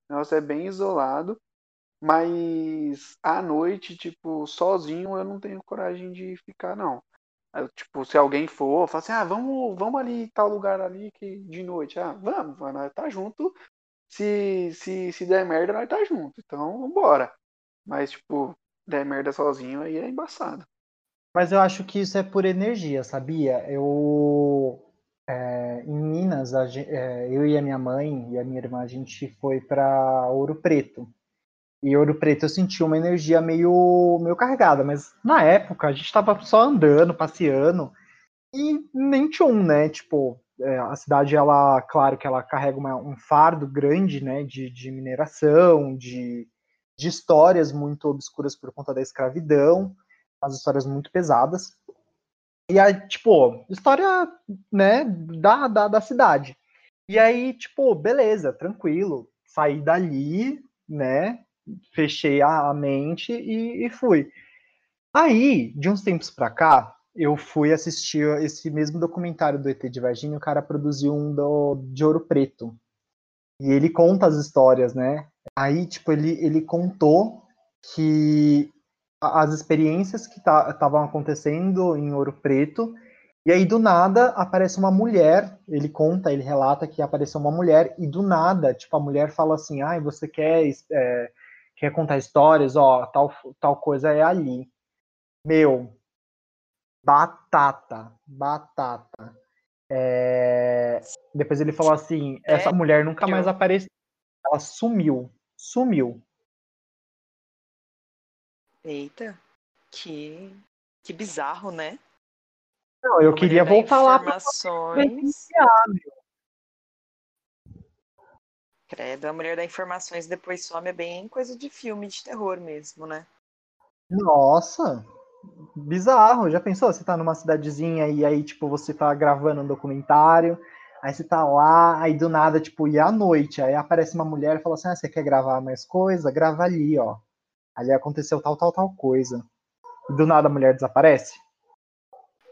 O negócio é bem isolado. Mas à noite, tipo, sozinho eu não tenho coragem de ficar, não. Eu, tipo, se alguém for, fala assim, ah, vamos, vamos ali, tal lugar ali que de noite. Ah, vamos, nós tá junto. Se, se, se der merda, nós tá junto. Então, vambora. Mas, tipo, der merda sozinho aí é embaçado. Mas eu acho que isso é por energia, sabia? Eu. É, em Minas, é, eu e a minha mãe e a minha irmã, a gente foi para Ouro Preto. E Ouro Preto eu senti uma energia meio, meio carregada, mas na época a gente estava só andando, passeando, e nem tchum, né? Tipo, é, a cidade, ela, claro que ela carrega uma, um fardo grande, né, de, de mineração, de, de histórias muito obscuras por conta da escravidão, as histórias muito pesadas. E aí, tipo, história, né, da, da, da cidade. E aí, tipo, beleza, tranquilo, saí dali, né, fechei a mente e, e fui. Aí, de uns tempos pra cá, eu fui assistir esse mesmo documentário do ET de Varginha, o cara produziu um do, de Ouro Preto. E ele conta as histórias, né? Aí, tipo, ele, ele contou que as experiências que estavam acontecendo em Ouro Preto, e aí do nada aparece uma mulher, ele conta, ele relata que apareceu uma mulher, e do nada, tipo, a mulher fala assim, ai, ah, você quer, é, quer contar histórias, ó, tal, tal coisa é ali. Meu, Batata. Batata. É... Depois ele falou assim: essa mulher nunca mais apareceu. Ela sumiu. Sumiu. Eita, que, que bizarro, né? Não, eu queria voltar lá para Credo, a mulher da informações depois some é bem coisa de filme de terror mesmo, né? Nossa, bizarro. Já pensou? Você tá numa cidadezinha e aí, tipo, você tá gravando um documentário, aí você tá lá, aí do nada, tipo, e à noite, aí aparece uma mulher e fala assim: ah, você quer gravar mais coisa? Grava ali, ó. Ali aconteceu tal, tal, tal coisa. E do nada a mulher desaparece.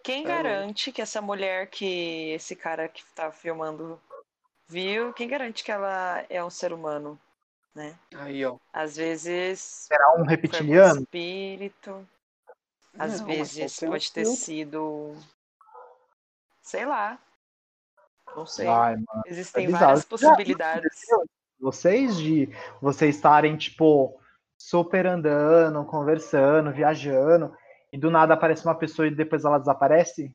Quem garante que essa mulher que esse cara que tá filmando viu, quem garante que ela é um ser humano, né? Aí, ó. Às vezes. Será um reptiliano? Um espírito. Às Não, vezes pode ter sido. Sei lá. Não sei. Ai, Existem é várias possibilidades. Vocês de vocês estarem, tipo, super andando, conversando, viajando, e do nada aparece uma pessoa e depois ela desaparece?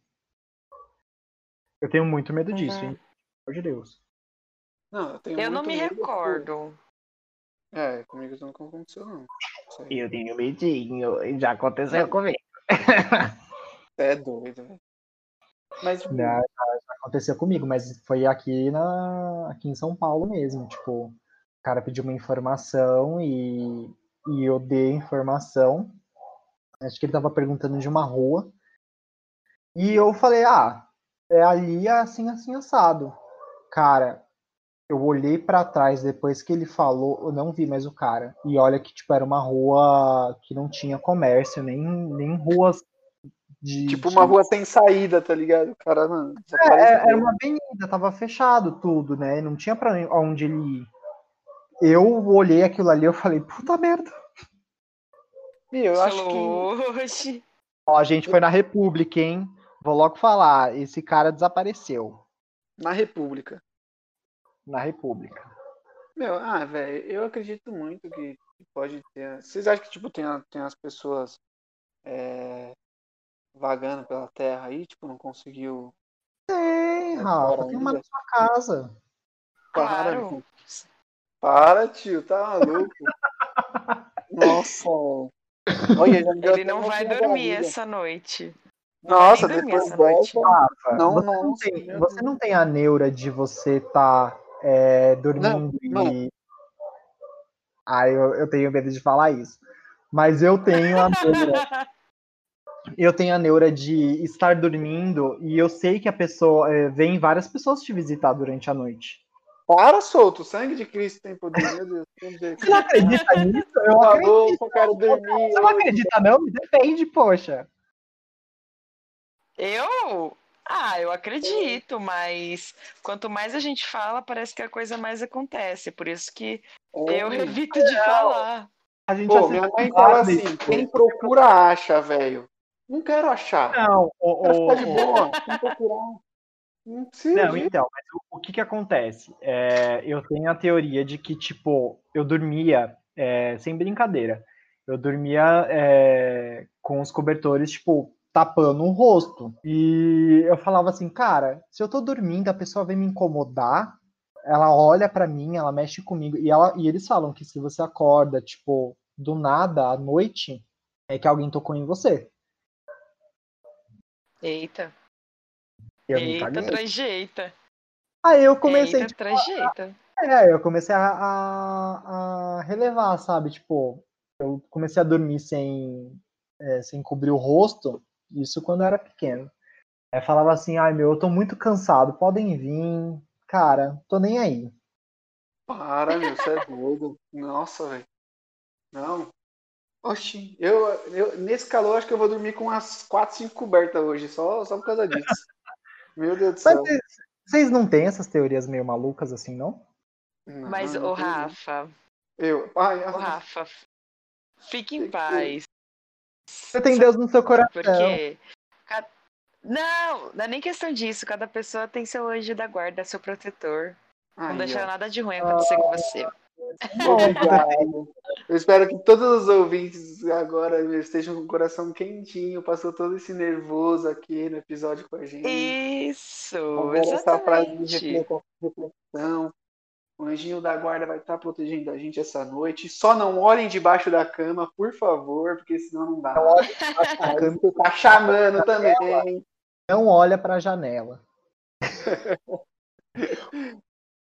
Eu tenho muito medo disso, uhum. hein? Por de Deus. Não, eu tenho Eu não me recordo. É, comigo isso nunca aconteceu, não. Eu tenho medinho, já aconteceu não. comigo. É doido, velho. Mas tipo... já, já, aconteceu comigo, mas foi aqui na aqui em São Paulo mesmo, tipo, o cara pediu uma informação e, e eu dei a informação. Acho que ele tava perguntando de uma rua. E eu falei: "Ah, é ali assim assim assado". Cara, eu olhei para trás depois que ele falou, eu não vi mais o cara. E olha que tipo era uma rua que não tinha comércio, nem, nem ruas de tipo uma rua sem saída, tá ligado? O cara não. É, é era uma avenida, tava fechado tudo, né? Não tinha para onde ele ir. Eu olhei aquilo ali, eu falei, puta merda. Meu, eu acho que [laughs] Ó, a gente foi na República, hein? Vou logo falar, esse cara desapareceu. Na República na República. Meu, ah, velho, eu acredito muito que pode ter. Vocês acham que, tipo, tem, tem as pessoas é, vagando pela terra aí, tipo, não conseguiu. Tem, Rafa, tem uma na sua casa. Para, claro. Para, tio, tá maluco? [laughs] Nossa. Olha, Ele não vai dormir essa noite. Nossa, depois dessa noite. Rafa, não, você, não, não tem, você não tem a neura de você estar tá é, dormindo não, não. e. Ah, eu, eu tenho medo de falar isso. Mas eu tenho a neura. [laughs] eu tenho a neura de estar dormindo e eu sei que a pessoa. É, vem várias pessoas te visitar durante a noite. Para, solto, o sangue de Cristo tem poder, meu Deus. Você não acredita nisso? Eu acredito. Eu quero dormir. Você não acredita, não? Me defende, poxa. Eu? Ah, eu acredito, mas quanto mais a gente fala, parece que a coisa mais acontece. Por isso que eu evito de falar. A gente Pô, minha mãe fala assim, quem procura acha, velho. Não quero achar. Não, o, o, de boa, quem procurar. Não, não então, mas o, o, que que acontece? É, eu tenho a teoria de que, tipo, eu dormia, é, sem brincadeira, eu dormia é, com os cobertores, tipo, tapando o rosto. E eu falava assim, cara, se eu tô dormindo, a pessoa vem me incomodar, ela olha para mim, ela mexe comigo. E, ela, e eles falam que se você acorda, tipo, do nada, à noite, é que alguém tocou em você. Eita. Eu Eita, trajeita. Aí eu comecei. Eita, tipo, trajeita. É, eu comecei a, a, a, relevar, sabe? Tipo, eu comecei a dormir sem, é, sem cobrir o rosto. Isso quando eu era pequeno. Aí falava assim, ai meu, eu tô muito cansado, podem vir. Cara, tô nem aí. Para, meu, você é doido. Nossa, velho. Não. Oxi, eu, eu, nesse calor acho que eu vou dormir com umas 4, 5 cobertas hoje, só, só por causa disso. Meu Deus do céu. Mas vocês não têm essas teorias meio malucas assim, não? não Mas, o Rafa. Eu. Ai, o Rafa, fique em paz. Você tem Deus no seu coração. Porque. Não, não é nem questão disso. Cada pessoa tem seu anjo da guarda, seu protetor. Ai, não deixar nada de ruim acontecer com você. Obrigado. Eu espero que todos os ouvintes agora estejam com o coração quentinho, passou todo esse nervoso aqui no episódio com a gente. Isso, agora exatamente. essa frase de reflexão. O anjinho da guarda vai estar protegendo a gente essa noite. Só não olhem debaixo da cama, por favor, porque senão não dá. A cama tá chamando também. Não olha para a janela.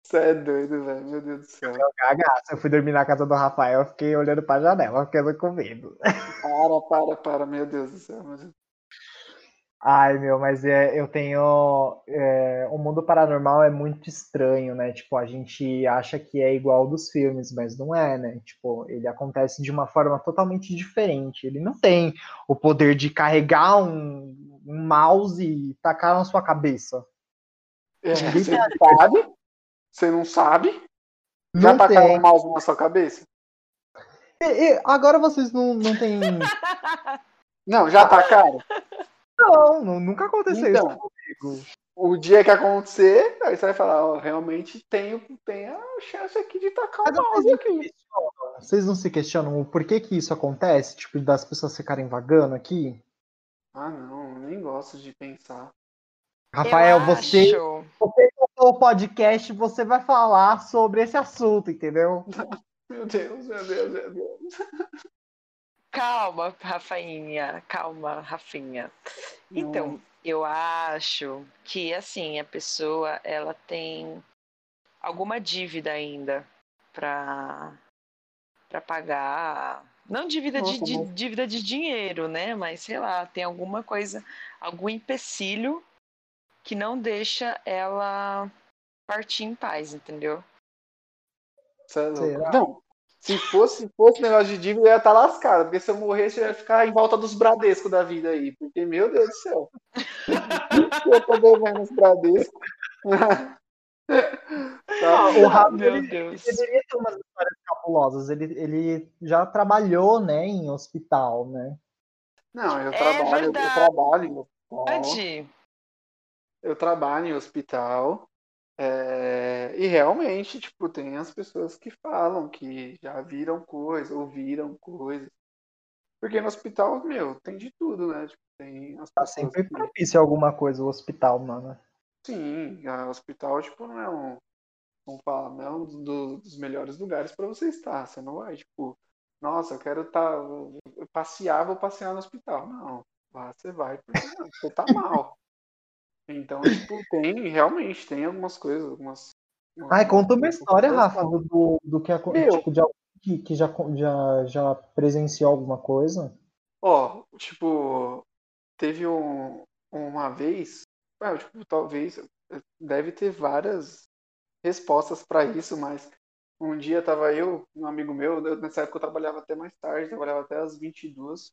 Você é doido, velho. Meu Deus do céu. Eu, eu fui dormir na casa do Rafael, fiquei olhando pra janela, ficando com medo. Para, para, para, meu Deus do céu. Meu Deus. Ai, meu, mas é, eu tenho. É, o mundo paranormal é muito estranho, né? Tipo, a gente acha que é igual dos filmes, mas não é, né? Tipo, ele acontece de uma forma totalmente diferente. Ele não tem o poder de carregar um, um mouse e tacar na sua cabeça. É, você não sabe? Você não sabe? Já não tacaram um mouse na sua cabeça? E, e, agora vocês não, não têm. Não, já tacaram? [laughs] Não, nunca aconteceu então, isso comigo. O dia que acontecer, aí você vai falar, ó, realmente tem, tem a chance aqui de tacar o mouse aqui. Vocês não se questionam o porquê que isso acontece? Tipo, das pessoas ficarem vagando aqui? Ah, não, nem gosto de pensar. Rafael, você, você o podcast, você vai falar sobre esse assunto, entendeu? [laughs] Meu Deus, meu Deus, meu Deus. Calma, Rafainha, calma, Rafinha. Então, eu acho que assim, a pessoa ela tem alguma dívida ainda para para pagar, não dívida Nossa, de, mas... dívida de dinheiro, né? Mas sei lá, tem alguma coisa, algum empecilho que não deixa ela partir em paz, entendeu? É não, se fosse, fosse negócio de dívida, eu ia estar tá lascado, porque se eu morresse, eu ia ficar em volta dos Bradescos da vida aí, porque, meu Deus do céu. eu tô devendo os Bradescos. [laughs] tá, o Rafa, ele, Deus. deveria ter umas histórias capulosas. Ele, ele já trabalhou, né, em hospital, né? Não, eu é trabalho, eu trabalho em hospital. Eu trabalho em hospital. É, e realmente, tipo, tem as pessoas que falam que já viram coisas, ouviram coisas. Porque no hospital, meu, tem de tudo, né? Tipo, tem as tá sempre que... propício alguma coisa o hospital, mano. Sim, o hospital, tipo, não é um. Vamos falar, não é um dos, dos melhores lugares para você estar. Você não vai, tipo, nossa, eu quero estar. Tá, passear, vou passear no hospital. Não. Lá você vai porque não, você tá mal. Então, tipo, tem, realmente, tem algumas coisas, algumas. Ai, conta uma história, Rafa, do, do que tipo, de alguém que, já, já, já presenciou alguma coisa. Ó, tipo, teve um, uma vez, é, tipo, talvez, deve ter várias respostas para isso, mas um dia tava eu, um amigo meu, nessa época eu trabalhava até mais tarde, trabalhava até às 22,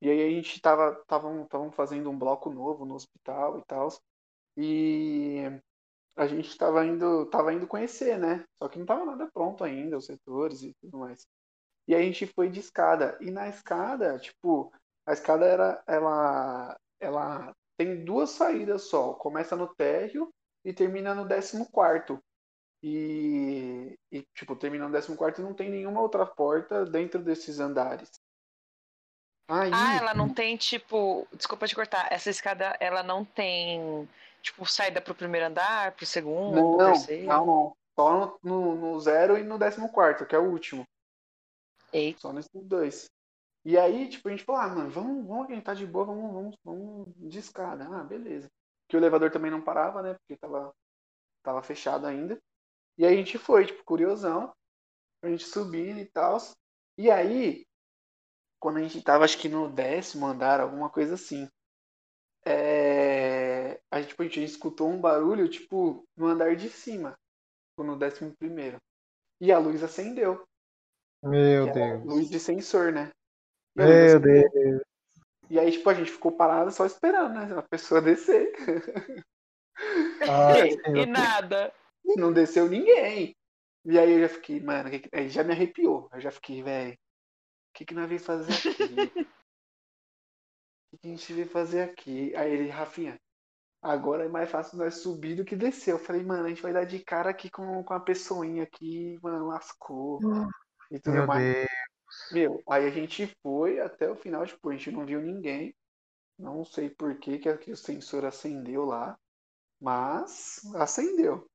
e aí a gente tava, tava, tava fazendo um bloco novo no hospital e tal. E a gente tava indo, tava indo conhecer, né? Só que não tava nada pronto ainda, os setores e tudo mais. E a gente foi de escada. E na escada, tipo, a escada era, ela, ela tem duas saídas só. Começa no térreo e termina no décimo quarto. E, e, tipo, termina no décimo quarto e não tem nenhuma outra porta dentro desses andares. Aí... Ah, ela não tem, tipo. Desculpa te cortar. Essa escada, ela não tem, tipo, saída pro primeiro andar, pro segundo, não, pro terceiro? Não, não. Só no, no, zero e no décimo quarto, que é o último. Eita. Só nesses dois. E aí, tipo, a gente falou, ah, mano, vamos, vamos aqui, tá de boa, vamos, vamos, vamos de escada. Ah, beleza. Que o elevador também não parava, né? Porque tava, tava fechado ainda. E aí a gente foi, tipo, curiosão. A gente subindo e tal. E aí, quando a gente tava, acho que no décimo andar, alguma coisa assim. É... A, gente, tipo, a gente escutou um barulho, tipo, no andar de cima, tipo, no décimo primeiro. E a luz acendeu. Meu Deus. Luz de sensor, né? Meu Deus. E aí, tipo, a gente ficou parado só esperando, né? A pessoa descer. [laughs] Ah, e nada. Não desceu ninguém. E aí eu já fiquei, mano, aí já me arrepiou. Eu já fiquei, velho, que, que nós veio fazer aqui? O que, que a gente veio fazer aqui? Aí ele, Rafinha, agora é mais fácil nós subir do que descer. Eu falei, mano, a gente vai dar de cara aqui com, com a pessoinha aqui, mano, lascou. E tudo Meu mais. Deus. Meu, aí a gente foi até o final, tipo, a gente não viu ninguém. Não sei por que, que o sensor acendeu lá, mas acendeu.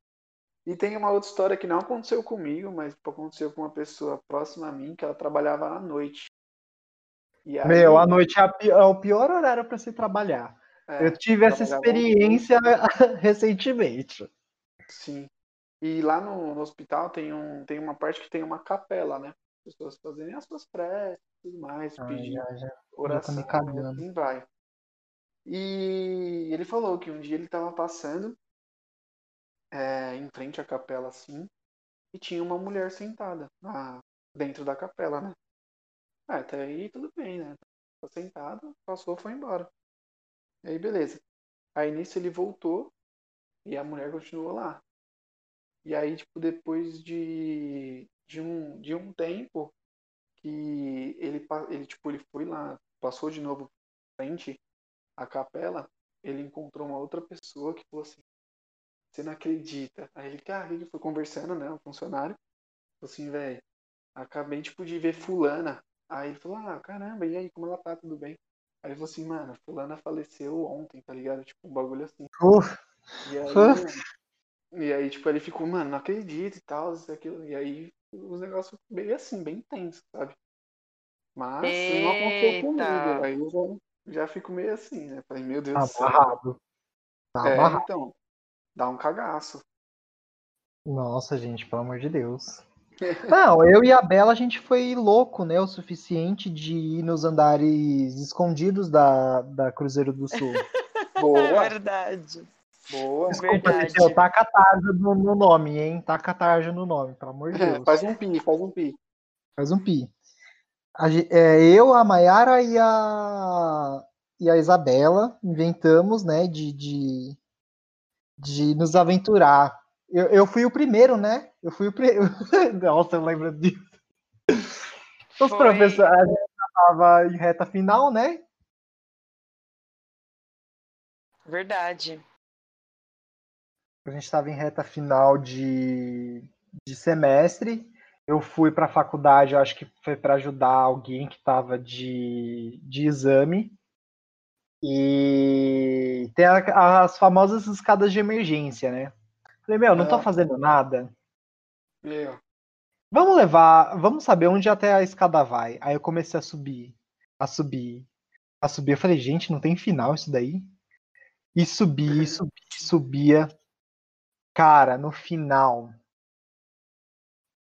E tem uma outra história que não aconteceu comigo, mas aconteceu com uma pessoa próxima a mim, que ela trabalhava à noite. Aí... Meu, a noite é, é o pior horário para se trabalhar. É, eu tive essa experiência [laughs] recentemente. Sim. E lá no, no, hospital tem, um, tem uma parte que tem uma capela, né? As pessoas fazerem as suas preces e tudo mais, ah, pedir já, já, oração, assim vai. E ele falou que um dia ele estava passando é, em frente à capela assim, e tinha uma mulher sentada na, dentro da capela, né? Ah, até aí tudo bem, né? Tá sentado, passou, foi embora. E aí beleza. Aí nisso ele voltou e a mulher continuou lá. E aí, tipo, depois de, de, um, de um tempo que ele, ele, tipo, ele foi lá, passou de novo frente à capela, ele encontrou uma outra pessoa que falou assim, você não acredita. Aí ele, cara, ele foi conversando, né, o funcionário, falou assim, velho, acabei, tipo, de ver fulana. Aí ele falou, ah, caramba, e aí, como ela tá, tudo bem? Aí ele falou assim, mano, fulana faleceu ontem, tá ligado? Tipo, um bagulho assim. Uf. E aí, Uf. E aí, tipo, ele ficou, mano, não acredito e tal, isso, aquilo. E aí, os negócios meio assim, bem tensos, sabe? Mas Eita. não aconteceu comigo. Aí eu já, já fico meio assim, né? Falei, meu Deus do céu. Amarrado. Tá é, amarrado. então. Dá um cagaço. Nossa, gente, pelo amor de Deus. [laughs] Não, eu e a Bela a gente foi louco, né? O suficiente de ir nos andares escondidos da, da Cruzeiro do Sul. [laughs] Boa. É verdade. Boa. Desculpa, Cecil, taca a tarja no, no, nome, hein? Taca a tarja no nome, pelo amor de é, Deus. faz um pi, faz um pi. Faz um pi. A, é, eu, a Mayara e a, e a Isabela inventamos, né, de, de, de nos aventurar. Eu, eu fui o primeiro, né? Eu fui o primeiro. [laughs] Nossa, eu lembro disso. Os Foi... professores, a gente estava em reta final, né? Verdade a gente estava em reta final de, de semestre. Eu fui para a faculdade, acho que foi para ajudar alguém que estava de, de exame. E tem a, as famosas escadas de emergência, né? Falei, meu, não tô é. fazendo nada. Meu. Vamos levar, vamos saber onde até a escada vai. Aí eu comecei a subir, a subir, a subir. Eu falei, gente, não tem final isso daí? E subia, [laughs] e subia, subia. Cara, no final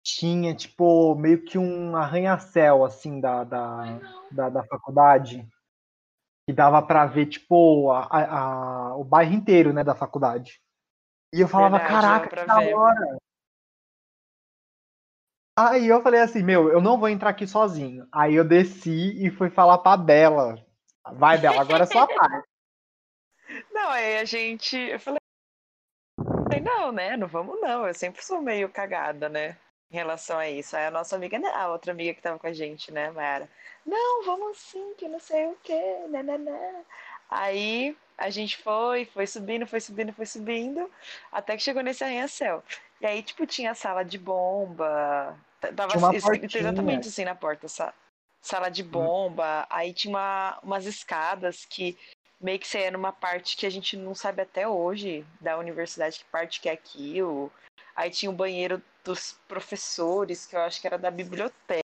tinha tipo meio que um arranha-céu assim da, da, da, da, faculdade que dava para ver tipo a, a, o bairro inteiro né da faculdade e eu falava Verdade, caraca que da hora aí eu falei assim meu eu não vou entrar aqui sozinho aí eu desci e fui falar para Bela vai Bela agora é sua [laughs] parte não aí a gente eu Falei, não, né? Não vamos não. Eu sempre sou meio cagada, né? Em relação a isso. Aí a nossa amiga, a outra amiga que tava com a gente, né, Mayara? Não, vamos sim, que não sei o quê, né, né, né. Aí a gente foi, foi subindo, foi subindo, foi subindo, até que chegou nesse arranha-céu. E aí, tipo, tinha sala de bomba, tava escrito exatamente assim na porta, sala de hum. bomba, hum. aí tinha uma, umas escadas que meio que saía numa parte que a gente não sabe até hoje da universidade que parte que é aquilo. Aí tinha o banheiro dos professores, que eu acho que era da biblioteca.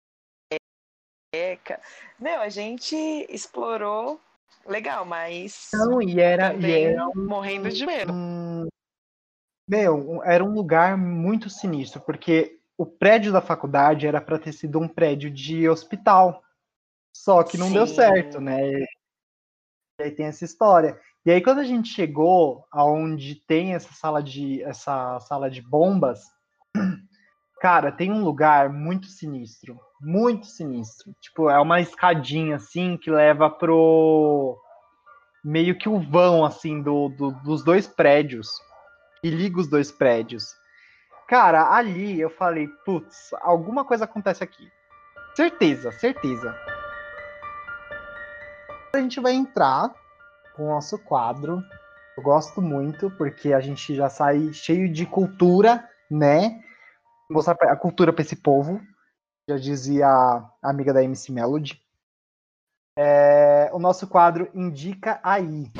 Meu, a gente explorou legal, mas. Não, e era. E era um, morrendo de medo. Um, meu, era um lugar muito sinistro, porque o prédio da faculdade era para ter sido um prédio de hospital. Só que não Sim. deu certo, né? E aí tem essa história. E aí quando a gente chegou aonde tem essa sala de essa sala de bombas, [clears throat] cara, tem um lugar muito sinistro, muito sinistro. Tipo, é uma escadinha assim que leva pro meio que o vão assim do, do dos dois prédios e liga os dois prédios. Cara, ali eu falei, putz, alguma coisa acontece aqui. Certeza, certeza a gente vai entrar com o nosso quadro. Eu gosto muito, porque a gente já sai cheio de cultura, né? Mostrar a cultura para esse povo. já dizia a amiga da MC Melody. É, o nosso quadro Indica Aí.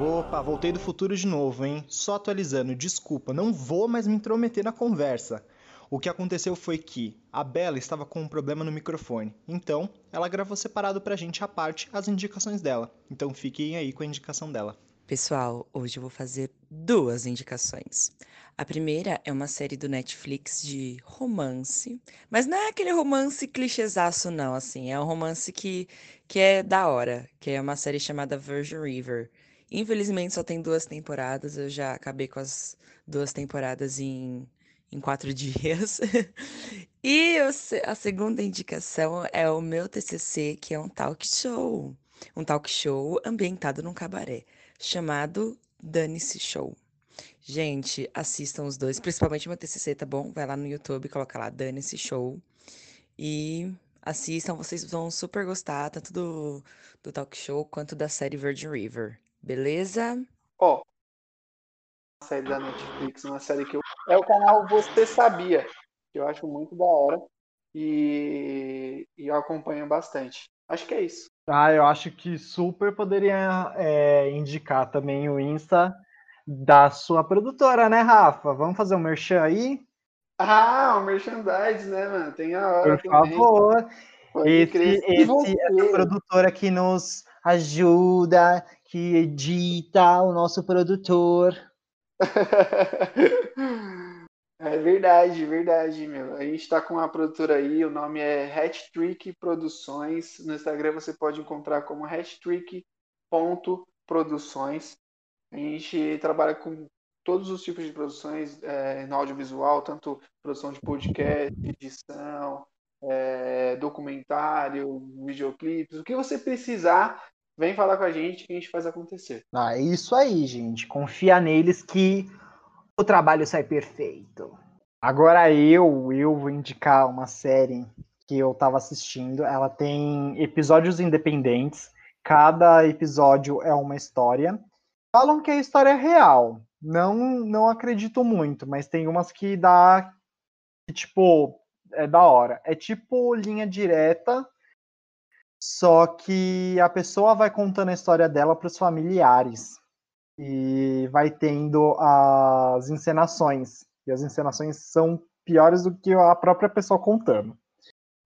Opa, voltei do futuro de novo, hein? Só atualizando, desculpa, não vou mais me intrometer na conversa. O que aconteceu foi que a Bela estava com um problema no microfone, então ela gravou separado pra gente à parte as indicações dela. Então fiquem aí com a indicação dela. Pessoal, hoje eu vou fazer duas indicações. A primeira é uma série do Netflix de romance, mas não é aquele romance clichêsaço não, assim, é um romance que, que é da hora, que é uma série chamada Virgin River. Infelizmente só tem duas temporadas, eu já acabei com as duas temporadas em, em quatro [laughs] dias. e a segunda indicação é o meu TCC, que é um talk show. Um talk show ambientado num cabaré chamado Dane-se Show. Gente, assistam os dois, principalmente o meu TCC, tá bom? Vai lá no YouTube, coloca lá Dane-se Show e assistam, vocês vão super gostar, tanto do, do talk show quanto da série Virgin River, beleza? Ó, oh, série da Netflix, uma série que eu... é o canal Você Sabia, que eu acho muito da hora e, e eu acompanho bastante. Acho que é isso. Ah, eu acho que super poderia é, indicar também o Insta da sua produtora, né, Rafa? Vamos fazer um merchan aí? Ah, o um merchandise, né, mano? Tem a hora Por também. favor. esse, esse, essa produtora que nos ajuda, que edita, o nosso produtor. [laughs] É verdade, verdade, meu. A gente está com uma produtora aí, o nome é Hattrick Produções. No Instagram você pode encontrar como hattrick.produções. A gente trabalha com todos os tipos de produções é, no audiovisual, tanto produção de podcast, edição, é, documentário, videoclipes. O que você precisar, vem falar com a gente que a gente faz acontecer. Ah, é isso aí, gente. Confia neles que o trabalho sai perfeito. Agora eu, eu vou indicar uma série que eu estava assistindo. Ela tem episódios independentes. Cada episódio é uma história. Falam que a história é real. Não, não acredito muito, mas tem umas que dá que, tipo, é da hora. É tipo linha direta, só que a pessoa vai contando a história dela para os familiares e vai tendo as encenações. E as encenações são piores do que a própria pessoa contando.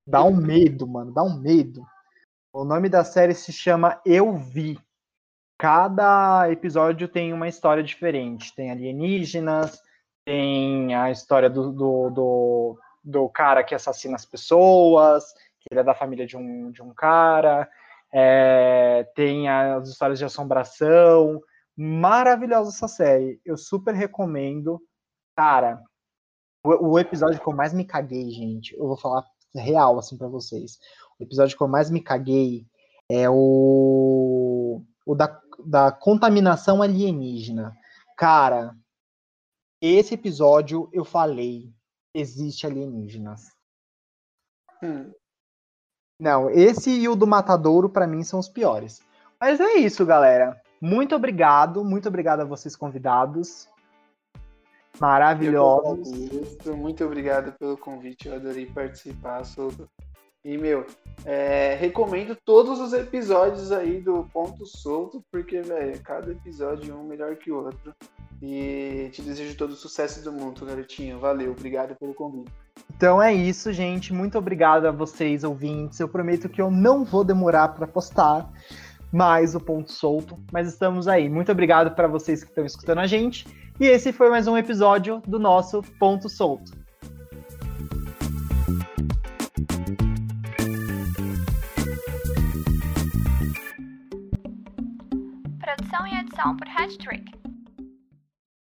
Dá um medo, mano, dá um medo. O nome da série se chama Eu Vi. Cada episódio tem uma história diferente. Tem alienígenas, tem a história do, do, do, do cara que assassina as pessoas, ele é da família de um, de um cara, é, tem as histórias de assombração, Maravilhosa essa série. Eu super recomendo. Cara, o, o, episódio que eu mais me caguei, gente, eu vou falar real assim para vocês. O episódio que eu mais me caguei é o, o da, da contaminação alienígena. Cara, esse episódio eu falei, existe alienígenas. Hum. Não, esse e o do Matadouro para mim são os piores. Mas é isso, galera. Muito obrigado, muito obrigado a vocês convidados. Maravilhosos. Muito obrigado pelo convite, eu adorei participar. Sou... E, meu, é, recomendo todos os episódios aí do Ponto Solto, porque, velho, cada episódio é um melhor que o outro. E te desejo todo o sucesso do mundo, garotinho. Valeu, obrigado pelo convite. Então é isso, gente. Muito obrigado a vocês, ouvintes. Eu prometo que eu não vou demorar para postar mais o ponto solto, mas estamos aí. Muito obrigado para vocês que estão escutando a gente. E esse foi mais um episódio do nosso Ponto Solto. Produção e edição por Hattrick.